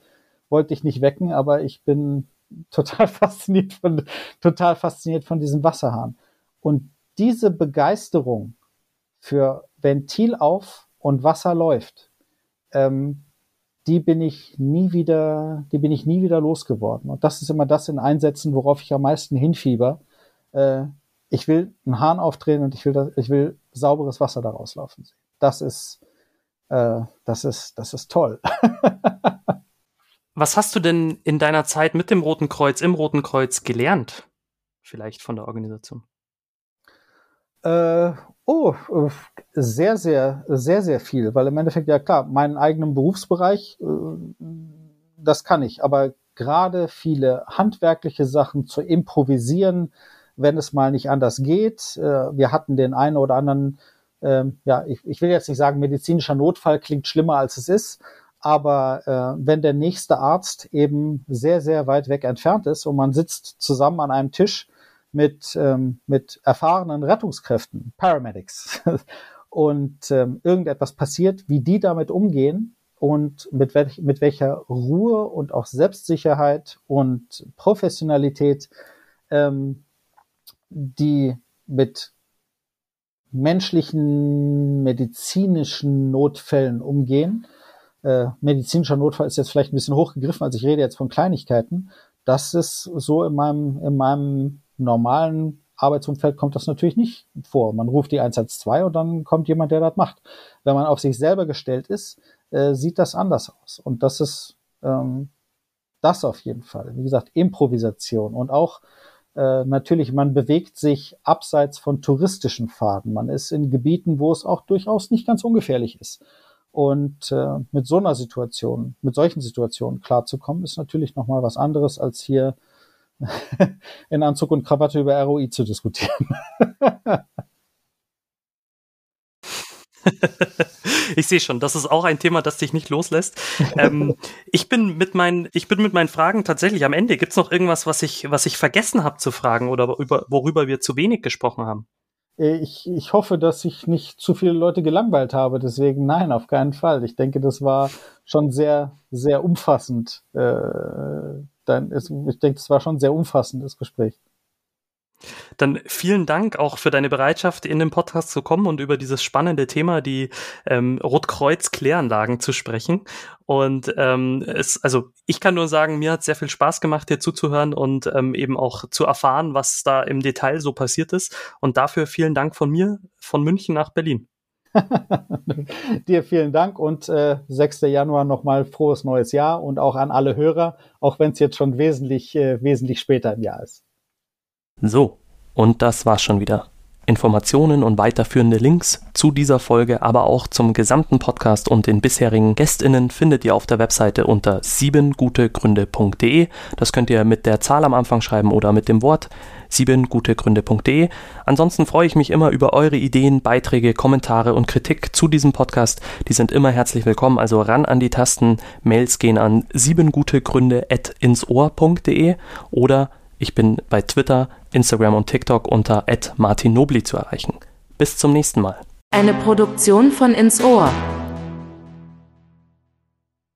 wollte dich nicht wecken, aber ich bin *laughs* total fasziniert von, total fasziniert von diesem Wasserhahn. Und diese Begeisterung für Ventil auf und Wasser läuft, ähm, die bin ich nie wieder, die bin ich nie wieder losgeworden. Und das ist immer das in Einsätzen, worauf ich am meisten hinfieber. Äh, ich will einen Hahn aufdrehen und ich will, ich will sauberes Wasser daraus laufen sehen. Das ist, äh, das ist, das ist toll. Was hast du denn in deiner Zeit mit dem Roten Kreuz, im Roten Kreuz gelernt? Vielleicht von der Organisation? Äh, oh, sehr, sehr, sehr, sehr viel, weil im Endeffekt, ja klar, meinen eigenen Berufsbereich, äh, das kann ich, aber gerade viele handwerkliche Sachen zu improvisieren, wenn es mal nicht anders geht. Äh, wir hatten den einen oder anderen, ähm, ja, ich, ich will jetzt nicht sagen, medizinischer Notfall klingt schlimmer als es ist, aber äh, wenn der nächste Arzt eben sehr, sehr weit weg entfernt ist und man sitzt zusammen an einem Tisch mit, ähm, mit erfahrenen Rettungskräften, Paramedics, *laughs* und ähm, irgendetwas passiert, wie die damit umgehen und mit, welch, mit welcher Ruhe und auch Selbstsicherheit und Professionalität ähm, die mit menschlichen, medizinischen Notfällen umgehen. Äh, medizinischer Notfall ist jetzt vielleicht ein bisschen hochgegriffen, also ich rede jetzt von Kleinigkeiten. Das ist so in meinem, in meinem normalen Arbeitsumfeld kommt das natürlich nicht vor. Man ruft die 112 und dann kommt jemand, der das macht. Wenn man auf sich selber gestellt ist, äh, sieht das anders aus. Und das ist ähm, das auf jeden Fall. Wie gesagt, Improvisation und auch äh, natürlich, man bewegt sich abseits von touristischen Pfaden. Man ist in Gebieten, wo es auch durchaus nicht ganz ungefährlich ist. Und äh, mit so einer Situation, mit solchen Situationen klarzukommen, ist natürlich nochmal was anderes, als hier *laughs* in Anzug und Krawatte über ROI zu diskutieren. *laughs* *laughs* ich sehe schon, das ist auch ein Thema, das dich nicht loslässt. Ähm, *laughs* ich bin mit meinen, ich bin mit meinen Fragen tatsächlich am Ende. Gibt es noch irgendwas, was ich, was ich vergessen habe zu fragen oder über, worüber wir zu wenig gesprochen haben? Äh, ich, ich hoffe, dass ich nicht zu viele Leute gelangweilt habe. Deswegen nein, auf keinen Fall. Ich denke, das war schon sehr, sehr umfassend. Äh, dann ist, ich denke, das war schon ein sehr umfassendes Gespräch. Dann vielen Dank auch für deine Bereitschaft, in den Podcast zu kommen und über dieses spannende Thema, die ähm, Rotkreuz-Kläranlagen zu sprechen. Und ähm, es, also ich kann nur sagen, mir hat sehr viel Spaß gemacht, dir zuzuhören und ähm, eben auch zu erfahren, was da im Detail so passiert ist. Und dafür vielen Dank von mir, von München nach Berlin. *laughs* Dir vielen Dank und äh, 6. Januar nochmal frohes neues Jahr und auch an alle Hörer, auch wenn es jetzt schon wesentlich, äh, wesentlich später im Jahr ist. So, und das war's schon wieder. Informationen und weiterführende Links zu dieser Folge, aber auch zum gesamten Podcast und den bisherigen GästInnen findet ihr auf der Webseite unter siebengutegründe.de. Das könnt ihr mit der Zahl am Anfang schreiben oder mit dem Wort siebengutegründe.de. Ansonsten freue ich mich immer über eure Ideen, Beiträge, Kommentare und Kritik zu diesem Podcast. Die sind immer herzlich willkommen, also ran an die Tasten. Mails gehen an siebengutegründe.insohr.de oder ich bin bei Twitter, Instagram und TikTok unter @martinnobli zu erreichen. Bis zum nächsten Mal. Eine Produktion von Ins Ohr.